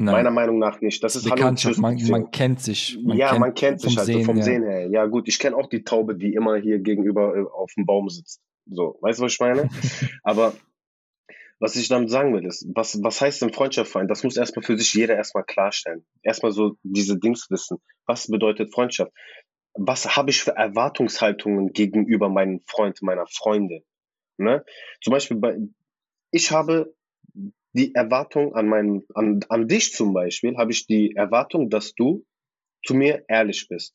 Nein. Meiner Meinung nach nicht. Das ist Bekanntschaft, man, man, kennt sich. Man ja, kennt man kennt sich halt Sehen, so vom ja. Sehen her. Ja, gut, ich kenne auch die Taube, die immer hier gegenüber äh, auf dem Baum sitzt. So, weißt du, was ich meine? Aber was ich damit sagen will, ist, was, was heißt denn Freundschaft für? Das muss erstmal für sich jeder erstmal klarstellen. Erstmal so diese Dings wissen. Was bedeutet Freundschaft? Was habe ich für Erwartungshaltungen gegenüber meinem Freund, meiner Freunde? Ne? Zum Beispiel bei, ich habe die Erwartung an meinen, an, an dich zum Beispiel, habe ich die Erwartung, dass du zu mir ehrlich bist.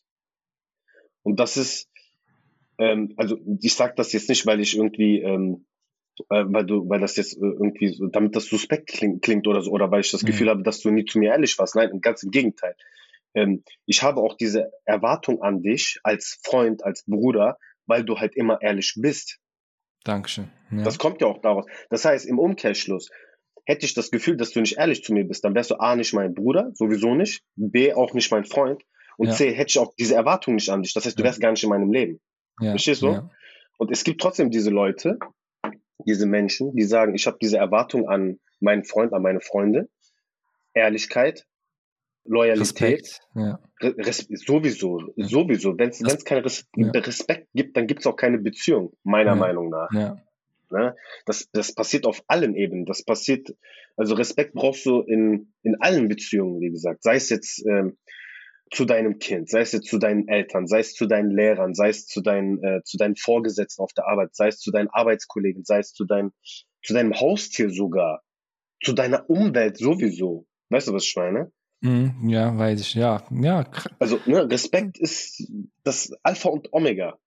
Und das ist, ähm, also ich sage das jetzt nicht, weil ich irgendwie ähm, äh, weil du, weil das jetzt äh, irgendwie so, damit das suspekt klingt, klingt oder so, oder weil ich das mhm. Gefühl habe, dass du nie zu mir ehrlich warst. Nein, ganz im Gegenteil. Ähm, ich habe auch diese Erwartung an dich als Freund, als Bruder, weil du halt immer ehrlich bist. Dankeschön. Ja. Das kommt ja auch daraus. Das heißt, im Umkehrschluss, hätte ich das Gefühl, dass du nicht ehrlich zu mir bist, dann wärst du A nicht mein Bruder, sowieso nicht, B auch nicht mein Freund und ja. C hätte ich auch diese Erwartung nicht an dich. Das heißt, du wärst gar nicht in meinem Leben. Ja. Verstehst du? Ja. Und es gibt trotzdem diese Leute, diese Menschen, die sagen, ich habe diese Erwartung an meinen Freund, an meine Freunde, Ehrlichkeit, Loyalität, ja. Res sowieso, ja. sowieso. Wenn es keinen Res ja. Respekt gibt, dann gibt es auch keine Beziehung, meiner Meinung nach. Ne? Das, das passiert auf allen Ebenen. Das passiert, also Respekt brauchst du in, in allen Beziehungen, wie gesagt. Sei es jetzt ähm, zu deinem Kind, sei es jetzt zu deinen Eltern, sei es zu deinen Lehrern, sei es zu deinen, äh, zu deinen Vorgesetzten auf der Arbeit, sei es zu deinen Arbeitskollegen, sei es zu, dein, zu deinem Haustier sogar, zu deiner Umwelt sowieso. Weißt du, was ich meine? Mm, ja, weiß ich, ja. ja. Also, ne, Respekt ist das Alpha und Omega.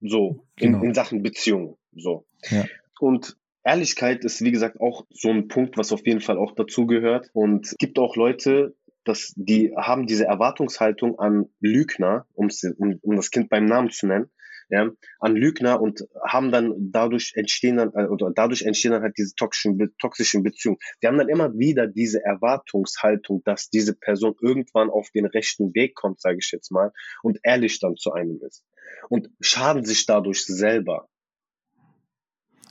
So, genau. in, in Sachen Beziehung. So. Ja. Und Ehrlichkeit ist, wie gesagt, auch so ein Punkt, was auf jeden Fall auch dazugehört. Und es gibt auch Leute, dass die haben diese Erwartungshaltung an Lügner, um, um das Kind beim Namen zu nennen, ja, an Lügner und haben dann dadurch entstehen dann, äh, oder dadurch entstehen dann halt diese toxischen, toxischen Beziehungen. Die haben dann immer wieder diese Erwartungshaltung, dass diese Person irgendwann auf den rechten Weg kommt, sage ich jetzt mal, und ehrlich dann zu einem ist. Und schaden sich dadurch selber.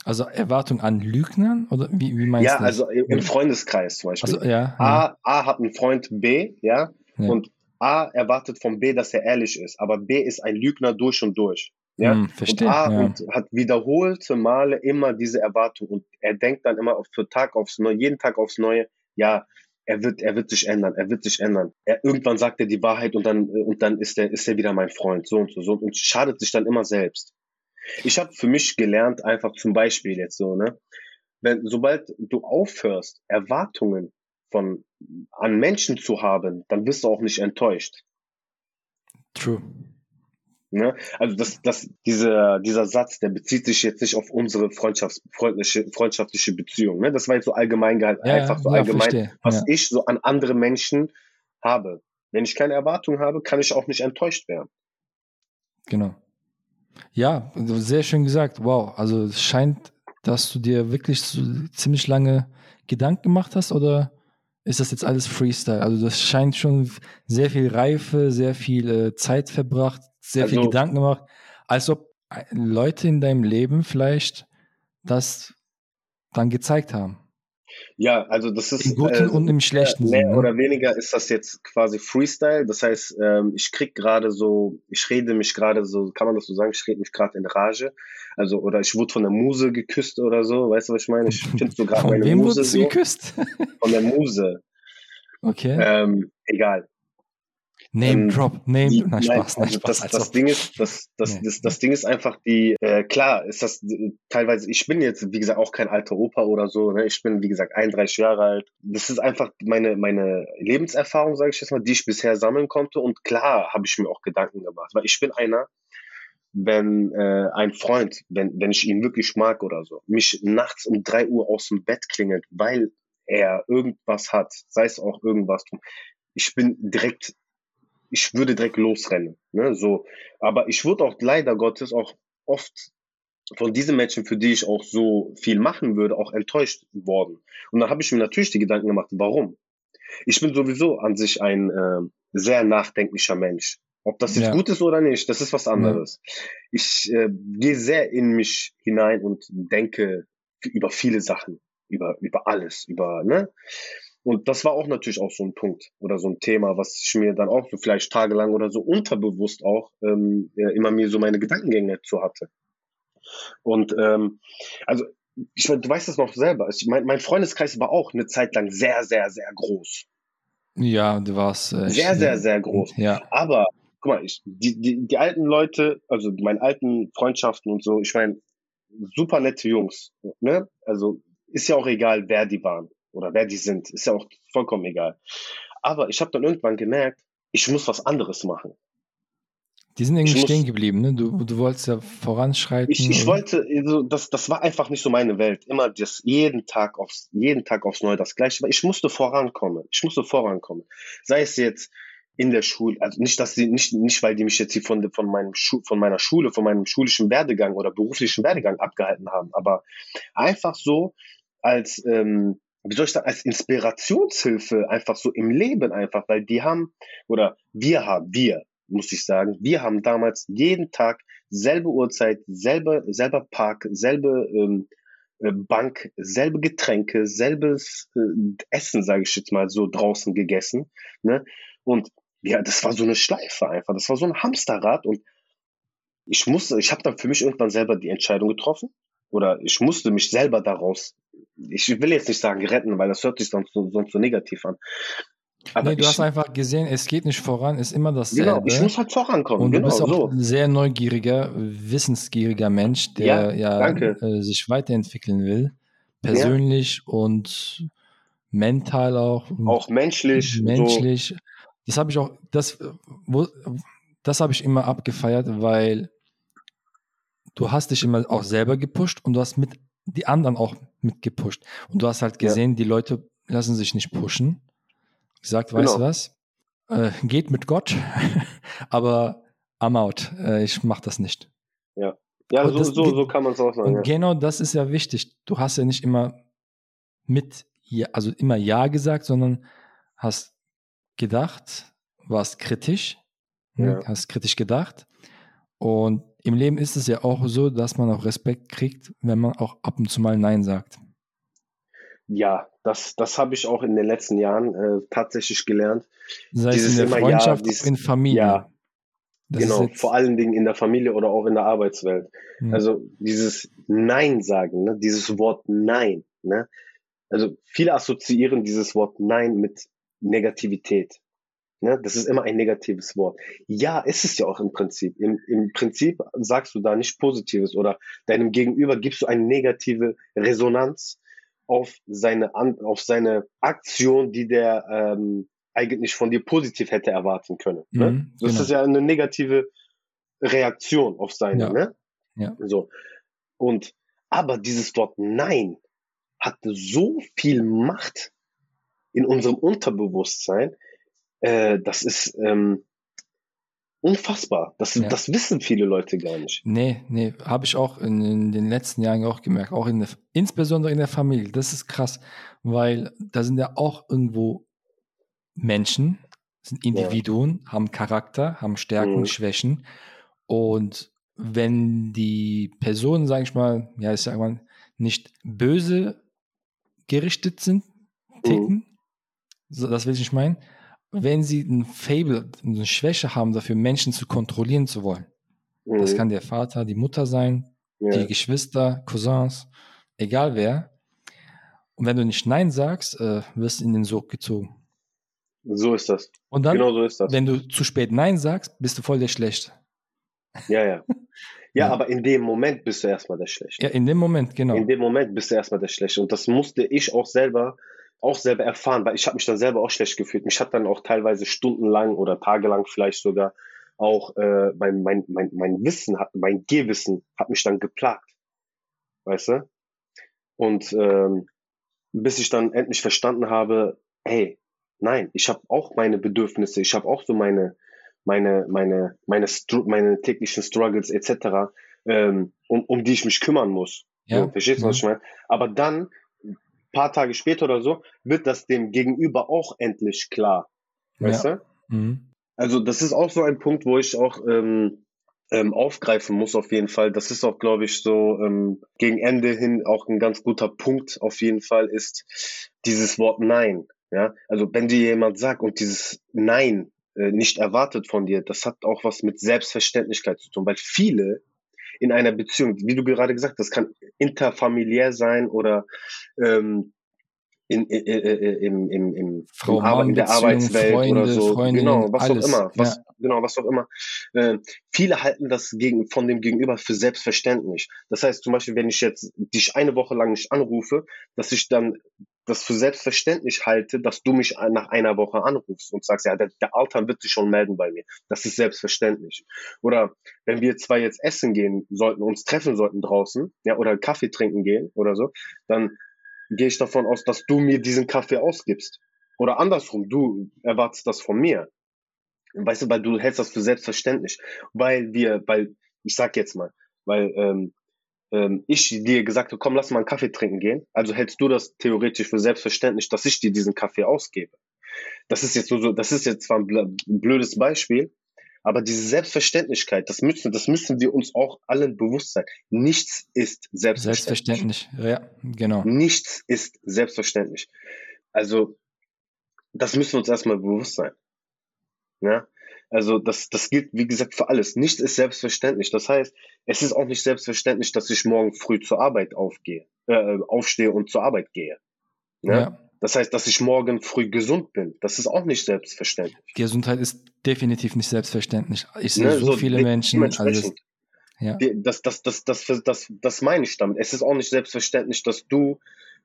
Also Erwartung an Lügnern oder wie, wie meinst ja, du? Ja, also im Freundeskreis zum Beispiel. Also, ja, A, A hat einen Freund B, ja, ja, und A erwartet von B, dass er ehrlich ist, aber B ist ein Lügner durch und durch. Ja, hm, verstehe, und A ja. und hat wiederholte Male immer diese Erwartung und er denkt dann immer für Tag aufs Neue, jeden Tag aufs Neue, ja, er wird, er wird sich ändern, er wird sich ändern. Er, irgendwann sagt er die Wahrheit und dann, und dann ist er, ist er wieder mein Freund, so und so, so und schadet sich dann immer selbst. Ich habe für mich gelernt, einfach zum Beispiel jetzt so, ne? Wenn, sobald du aufhörst, Erwartungen von, an Menschen zu haben, dann wirst du auch nicht enttäuscht. True. Ne? Also das, das, dieser, dieser Satz, der bezieht sich jetzt nicht auf unsere Freundschafts, freundliche, freundschaftliche Beziehung. Ne? Das war jetzt so allgemein gehalten, ja, einfach so ja, allgemein, verstehe. was ja. ich so an andere Menschen habe. Wenn ich keine Erwartung habe, kann ich auch nicht enttäuscht werden. Genau. Ja, sehr schön gesagt. Wow. Also es scheint, dass du dir wirklich so ziemlich lange Gedanken gemacht hast oder ist das jetzt alles Freestyle? Also das scheint schon sehr viel Reife, sehr viel äh, Zeit verbracht, sehr also, viel Gedanken gemacht, als ob Leute in deinem Leben vielleicht das dann gezeigt haben. Ja, also das ist. Im Guten äh, und im Schlechten. Mehr Sinn, ne? oder weniger ist das jetzt quasi Freestyle. Das heißt, ähm, ich krieg gerade so, ich rede mich gerade so, kann man das so sagen, ich rede mich gerade in Rage. Also, oder ich wurde von der Muse geküsst oder so, weißt du, was ich meine? Ich finde so gerade meine wem Muse. Wurdest du geküsst? Von der Muse. Okay. Ähm, egal. Name ähm, Drop, Name, die, nein, Spaß, nein, Spaß. Das, das Ding ist, das, das, nee. das, das Ding ist einfach die, äh, klar, ist das teilweise, ich bin jetzt, wie gesagt, auch kein alter Opa oder so, ne? ich bin, wie gesagt, 31 Jahre alt. Das ist einfach meine, meine Lebenserfahrung, sage ich jetzt mal, die ich bisher sammeln konnte und klar habe ich mir auch Gedanken gemacht, weil ich bin einer, wenn äh, ein Freund, wenn, wenn ich ihn wirklich mag oder so, mich nachts um drei Uhr aus dem Bett klingelt, weil er irgendwas hat, sei es auch irgendwas drum, ich bin direkt ich würde direkt losrennen. Ne? So, aber ich wurde auch leider Gottes auch oft von diesen Menschen, für die ich auch so viel machen würde, auch enttäuscht worden. Und dann habe ich mir natürlich die Gedanken gemacht, warum? Ich bin sowieso an sich ein äh, sehr nachdenklicher Mensch. Ob das jetzt ja. gut ist oder nicht, das ist was anderes. Ja. Ich äh, gehe sehr in mich hinein und denke über viele Sachen, über, über alles, über, ne? Und das war auch natürlich auch so ein Punkt oder so ein Thema, was ich mir dann auch so vielleicht tagelang oder so unterbewusst auch ähm, immer mir so meine Gedankengänge zu hatte. Und ähm, also ich du weißt das noch selber. Ich, mein, mein Freundeskreis war auch eine Zeit lang sehr, sehr, sehr groß. Ja, du warst äh, sehr, sehr, sehr groß. Ja. Aber guck mal, ich, die, die, die alten Leute, also meine alten Freundschaften und so, ich meine, super nette Jungs. Ne? Also ist ja auch egal, wer die waren oder wer die sind, ist ja auch vollkommen egal. Aber ich habe dann irgendwann gemerkt, ich muss was anderes machen. Die sind irgendwie stehen geblieben, ne? Du, du wolltest ja voranschreiten. Ich, ich wollte, also das, das war einfach nicht so meine Welt. Immer das jeden Tag aufs, jeden Tag aufs Neue das Gleiche. Aber ich musste vorankommen. Ich musste vorankommen. Sei es jetzt in der Schule, also nicht, dass sie, nicht, nicht, weil die mich jetzt hier von, von meinem Schu von meiner Schule, von meinem schulischen Werdegang oder beruflichen Werdegang abgehalten haben, aber einfach so als, ähm, wie soll ich sagen, als Inspirationshilfe einfach so im Leben einfach, weil die haben, oder wir haben, wir, muss ich sagen, wir haben damals jeden Tag selbe Uhrzeit, selbe, selber Park, selbe ähm, äh, Bank, selbe Getränke, selbes äh, Essen, sage ich jetzt mal so, draußen gegessen. Ne? Und ja, das war so eine Schleife einfach, das war so ein Hamsterrad und ich musste, ich habe dann für mich irgendwann selber die Entscheidung getroffen oder ich musste mich selber daraus ich will jetzt nicht sagen retten, weil das hört sich sonst so, sonst so negativ an. Aber nee, du ich, hast einfach gesehen, es geht nicht voran, ist immer dasselbe. Genau, ich muss halt vorankommen. Und genau, du bist auch so. ein sehr neugieriger, wissensgieriger Mensch, der ja, ja äh, sich weiterentwickeln will. Persönlich ja. und mental auch. Auch menschlich. Menschlich. So. Das habe ich auch, das, das habe ich immer abgefeiert, weil du hast dich immer auch selber gepusht und du hast mit die anderen auch mitgepusht. Und du hast halt gesehen, ja. die Leute lassen sich nicht pushen. Gesagt, genau. weißt du was? Äh, geht mit Gott, aber I'm out. Äh, ich mach das nicht. Ja. Ja, so, das, so, so kann man es auch sagen. Ja. Genau das ist ja wichtig. Du hast ja nicht immer mit, ja, also immer Ja gesagt, sondern hast gedacht, warst kritisch, ne? ja. hast kritisch gedacht und im Leben ist es ja auch so, dass man auch Respekt kriegt, wenn man auch ab und zu mal Nein sagt. Ja, das, das habe ich auch in den letzten Jahren äh, tatsächlich gelernt. Sei es in der Freundschaft, ja, dieses, in Familie. Ja, das genau, vor allen Dingen in der Familie oder auch in der Arbeitswelt. Ja. Also dieses Nein sagen, ne? dieses Wort Nein. Ne? Also viele assoziieren dieses Wort Nein mit Negativität. Ne? Das ist immer ein negatives Wort. Ja, ist es ja auch im Prinzip. Im, Im Prinzip sagst du da nicht Positives oder deinem Gegenüber gibst du eine negative Resonanz auf seine, auf seine Aktion, die der ähm, eigentlich von dir positiv hätte erwarten können. Ne? Mhm, das genau. ist ja eine negative Reaktion auf seine. Ja. Ne? Ja. So. Und aber dieses Wort Nein hat so viel Macht in unserem Unterbewusstsein, äh, das ist ähm, unfassbar. Das, ja. das wissen viele Leute gar nicht. Nee, nee, habe ich auch in, in, den letzten Jahren auch gemerkt, auch in der, insbesondere in der Familie. Das ist krass, weil da sind ja auch irgendwo Menschen, sind Individuen, ja. haben Charakter, haben Stärken, mhm. Schwächen und wenn die Personen, sage ich mal, ja, ich sag mal, nicht böse gerichtet sind, ticken, mhm. so, das will ich nicht meinen, wenn sie ein Fable, eine Schwäche haben, dafür Menschen zu kontrollieren zu wollen. Mhm. Das kann der Vater, die Mutter sein, ja. die Geschwister, Cousins, egal wer. Und wenn du nicht Nein sagst, äh, wirst du in den Sog gezogen. So ist das. Und dann, genau so ist das. wenn du zu spät Nein sagst, bist du voll der Schlechte. Ja, ja. Ja, aber in dem Moment bist du erstmal der Schlechte. Ja, in dem Moment, genau. In dem Moment bist du erstmal der Schlechte. Und das musste ich auch selber, auch selber erfahren, weil ich habe mich dann selber auch schlecht gefühlt. Mich hat dann auch teilweise stundenlang oder tagelang vielleicht sogar auch äh, mein, mein, mein, mein Wissen, hat, mein Gehwissen hat mich dann geplagt. Weißt du? Und ähm, bis ich dann endlich verstanden habe, hey, nein, ich habe auch meine Bedürfnisse, ich habe auch so meine, meine, meine, meine, meine täglichen Struggles etc., ähm, um, um die ich mich kümmern muss. Ja. So, verstehst du, was ich meine? Aber dann, paar Tage später oder so, wird das dem Gegenüber auch endlich klar. Weißt ja. du? Mhm. Also das ist auch so ein Punkt, wo ich auch ähm, ähm, aufgreifen muss auf jeden Fall. Das ist auch, glaube ich, so ähm, gegen Ende hin auch ein ganz guter Punkt auf jeden Fall ist dieses Wort Nein. Ja, also wenn dir jemand sagt und dieses Nein äh, nicht erwartet von dir, das hat auch was mit Selbstverständlichkeit zu tun, weil viele in einer Beziehung, wie du gerade gesagt hast, das kann interfamiliär sein oder ähm, in, in, in, im, im, Frau, Mann, in der Arbeitswelt Freunde, oder so. Freundin, genau, was alles. auch immer. Was, ja. Genau, was auch immer. Äh, viele halten das gegen, von dem Gegenüber für selbstverständlich. Das heißt zum Beispiel, wenn ich jetzt dich eine Woche lang nicht anrufe, dass ich dann das für selbstverständlich halte, dass du mich nach einer Woche anrufst und sagst, ja, der, der Alter wird sich schon melden bei mir. Das ist selbstverständlich. Oder wenn wir zwei jetzt essen gehen sollten, uns treffen sollten draußen, ja, oder Kaffee trinken gehen oder so, dann gehe ich davon aus, dass du mir diesen Kaffee ausgibst. Oder andersrum, du erwartest das von mir. Weißt du, weil du hältst das für selbstverständlich. Weil wir, weil, ich sag jetzt mal, weil ähm, ähm, ich dir gesagt habe, komm, lass mal einen Kaffee trinken gehen. Also hältst du das theoretisch für selbstverständlich, dass ich dir diesen Kaffee ausgebe. Das ist jetzt so, das ist jetzt zwar ein blödes Beispiel, aber diese Selbstverständlichkeit, das müssen, das müssen wir uns auch allen bewusst sein. Nichts ist selbstverständlich. Selbstverständlich, ja, genau. Nichts ist selbstverständlich. Also, das müssen wir uns erstmal bewusst sein. Ja? Also, das, das gilt, wie gesagt, für alles. Nichts ist selbstverständlich. Das heißt, es ist auch nicht selbstverständlich, dass ich morgen früh zur Arbeit aufgehe, äh, aufstehe und zur Arbeit gehe. Ja? ja. Das heißt, dass ich morgen früh gesund bin. Das ist auch nicht selbstverständlich. Gesundheit ist definitiv nicht selbstverständlich. Ich sehe ne, so, so, viele Menschen. Also, ja. Das, das, das, das, das, das meine ich damit. Es ist auch nicht selbstverständlich, dass du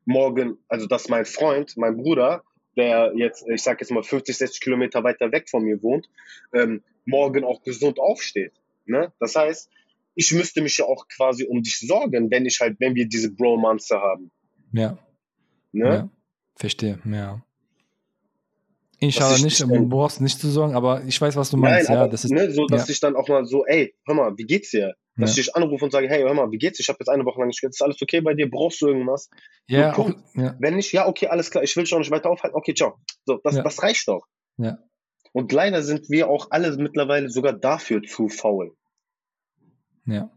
morgen, also dass mein Freund, mein Bruder, der jetzt, ich sage jetzt mal 50, 60 Kilometer weiter weg von mir wohnt, ähm, morgen auch gesund aufsteht. Ne? Das heißt, ich müsste mich ja auch quasi um dich sorgen, wenn ich halt, wenn wir diese Bromance haben. Ja. Ne? Ja. Verstehe, ja. Ich habe nicht, du brauchst nicht zu sorgen, aber ich weiß, was du meinst. Nein, ja, aber, das ist, ne, so, dass ja. ich dann auch mal so, ey, hör mal, wie geht's dir? Dass ja. ich dich anrufe und sage, hey, hör mal, wie geht's? Ich habe jetzt eine Woche lang nicht gehört. Ist alles okay bei dir? Brauchst du irgendwas? Ja, so, auch, ja. Wenn nicht, ja, okay, alles klar. Ich will dich auch nicht weiter aufhalten. Okay, ciao. So, das, ja. das reicht doch. Ja. Und leider sind wir auch alle mittlerweile sogar dafür zu faul. Ja.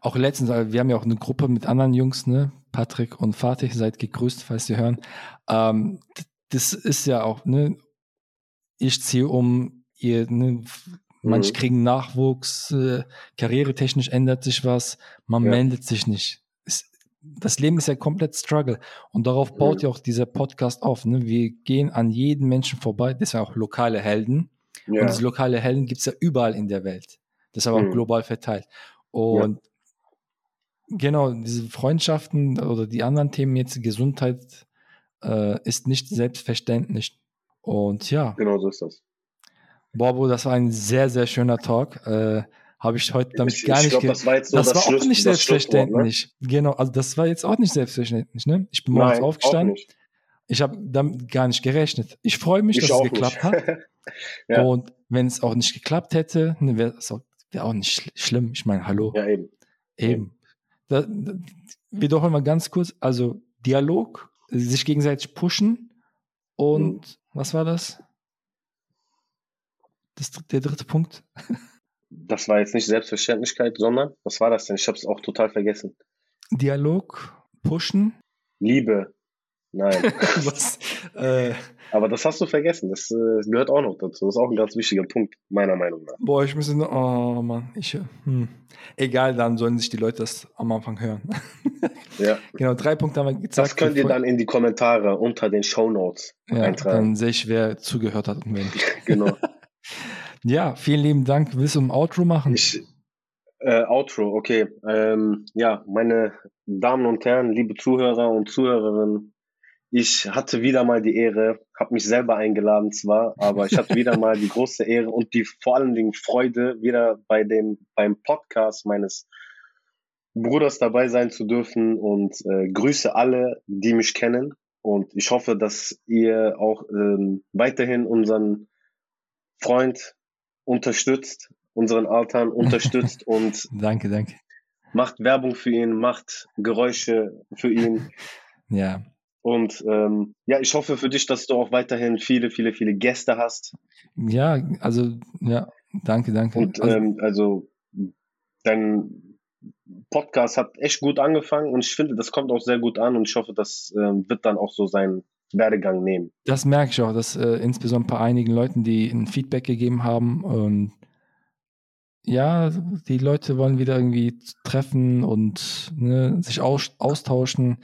Auch letztens, äh, wir haben ja auch eine Gruppe mit anderen Jungs, ne? Patrick und Fatih, seid gegrüßt, falls Sie hören. Ähm, das ist ja auch, ne? Ich ziehe um, ihr, ne? Manche mhm. kriegen Nachwuchs, äh, karrieretechnisch ändert sich was, man ja. meldet sich nicht. Es, das Leben ist ja komplett Struggle. Und darauf baut mhm. ja auch dieser Podcast auf. Ne? Wir gehen an jeden Menschen vorbei. Das sind auch lokale Helden. Ja. Und diese lokale Helden gibt es ja überall in der Welt. Das ist aber mhm. auch global verteilt. Und ja. Genau, diese Freundschaften oder die anderen Themen jetzt, Gesundheit äh, ist nicht selbstverständlich. Und ja. Genau so ist das. Bobo, das war ein sehr, sehr schöner Talk. Äh, Habe ich heute damit ich, gar ich nicht glaub, Das war, jetzt so das, das war Schluss, auch nicht selbstverständlich. Ne? Genau, also das war jetzt auch nicht selbstverständlich. Ne? Ich bin morgens Nein, aufgestanden. Ich habe damit gar nicht gerechnet. Ich freue mich, ich dass es geklappt nicht. hat. ja. Und wenn es auch nicht geklappt hätte, ne, wäre es auch, wär auch nicht schl schlimm. Ich meine, hallo. Ja, eben. Eben da, da, wiederholen wir ganz kurz, also Dialog, sich gegenseitig pushen und mhm. was war das? das? Der dritte Punkt? das war jetzt nicht Selbstverständlichkeit, sondern was war das denn? Ich habe es auch total vergessen. Dialog, pushen. Liebe. Nein. was? Äh, aber das hast du vergessen. Das äh, gehört auch noch dazu. Das ist auch ein ganz wichtiger Punkt, meiner Meinung nach. Boah, ich muss noch. Oh Mann, ich. Hm. Egal, dann sollen sich die Leute das am Anfang hören. ja. Genau, drei Punkte haben wir gezeigt. Das könnt ihr dann in die Kommentare unter den Show Notes ja, eintragen. Dann sehe ich, wer zugehört hat und wer nicht. genau. ja, vielen lieben Dank. Willst du ein Outro machen? Ich, äh, Outro, okay. Ähm, ja, meine Damen und Herren, liebe Zuhörer und Zuhörerinnen, ich hatte wieder mal die Ehre, habe mich selber eingeladen zwar, aber ich hatte wieder mal die große Ehre und die vor allen Dingen Freude, wieder bei dem beim Podcast meines Bruders dabei sein zu dürfen und äh, grüße alle, die mich kennen und ich hoffe, dass ihr auch ähm, weiterhin unseren Freund unterstützt, unseren Altern unterstützt und danke, danke. Macht Werbung für ihn, macht Geräusche für ihn. Ja. Und ähm, ja, ich hoffe für dich, dass du auch weiterhin viele, viele, viele Gäste hast. Ja, also ja, danke, danke. Und also, ähm, also dein Podcast hat echt gut angefangen und ich finde, das kommt auch sehr gut an und ich hoffe, das ähm, wird dann auch so seinen Werdegang nehmen. Das merke ich auch, dass äh, insbesondere bei einigen Leuten, die ein Feedback gegeben haben und ja, die Leute wollen wieder irgendwie treffen und ne, sich aus, austauschen.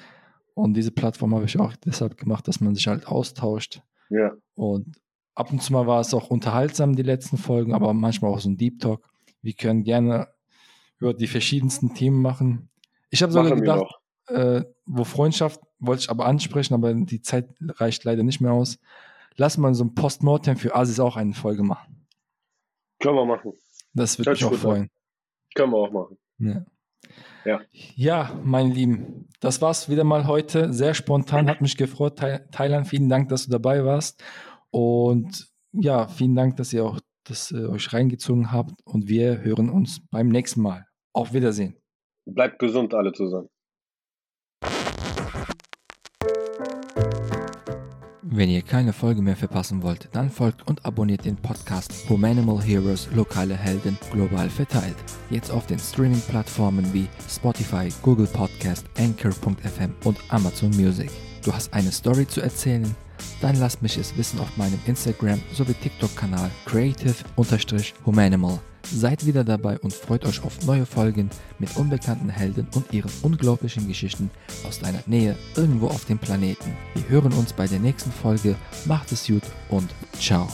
Und diese Plattform habe ich auch deshalb gemacht, dass man sich halt austauscht. Ja. Und ab und zu mal war es auch unterhaltsam, die letzten Folgen, aber manchmal auch so ein Deep Talk. Wir können gerne über die verschiedensten Themen machen. Ich habe sogar gedacht, äh, wo Freundschaft wollte ich aber ansprechen, aber die Zeit reicht leider nicht mehr aus. Lass mal so ein Postmortem für Asis auch eine Folge machen. Können wir machen. Das würde mich auch freuen. An. Können wir auch machen. Ja. Ja. ja, meine Lieben, das war's wieder mal heute. Sehr spontan, hat mich gefreut. Thailand, vielen Dank, dass du dabei warst. Und ja, vielen Dank, dass ihr auch das äh, euch reingezogen habt. Und wir hören uns beim nächsten Mal. Auf Wiedersehen. Bleibt gesund alle zusammen. Wenn ihr keine Folge mehr verpassen wollt, dann folgt und abonniert den Podcast Humanimal Heroes Lokale Helden global verteilt. Jetzt auf den Streaming-Plattformen wie Spotify, Google Podcast, Anchor.fm und Amazon Music. Du hast eine Story zu erzählen? Dann lasst mich es wissen auf meinem Instagram sowie TikTok-Kanal creative-humanimal. Seid wieder dabei und freut euch auf neue Folgen mit unbekannten Helden und ihren unglaublichen Geschichten aus deiner Nähe irgendwo auf dem Planeten. Wir hören uns bei der nächsten Folge. Macht es gut und ciao.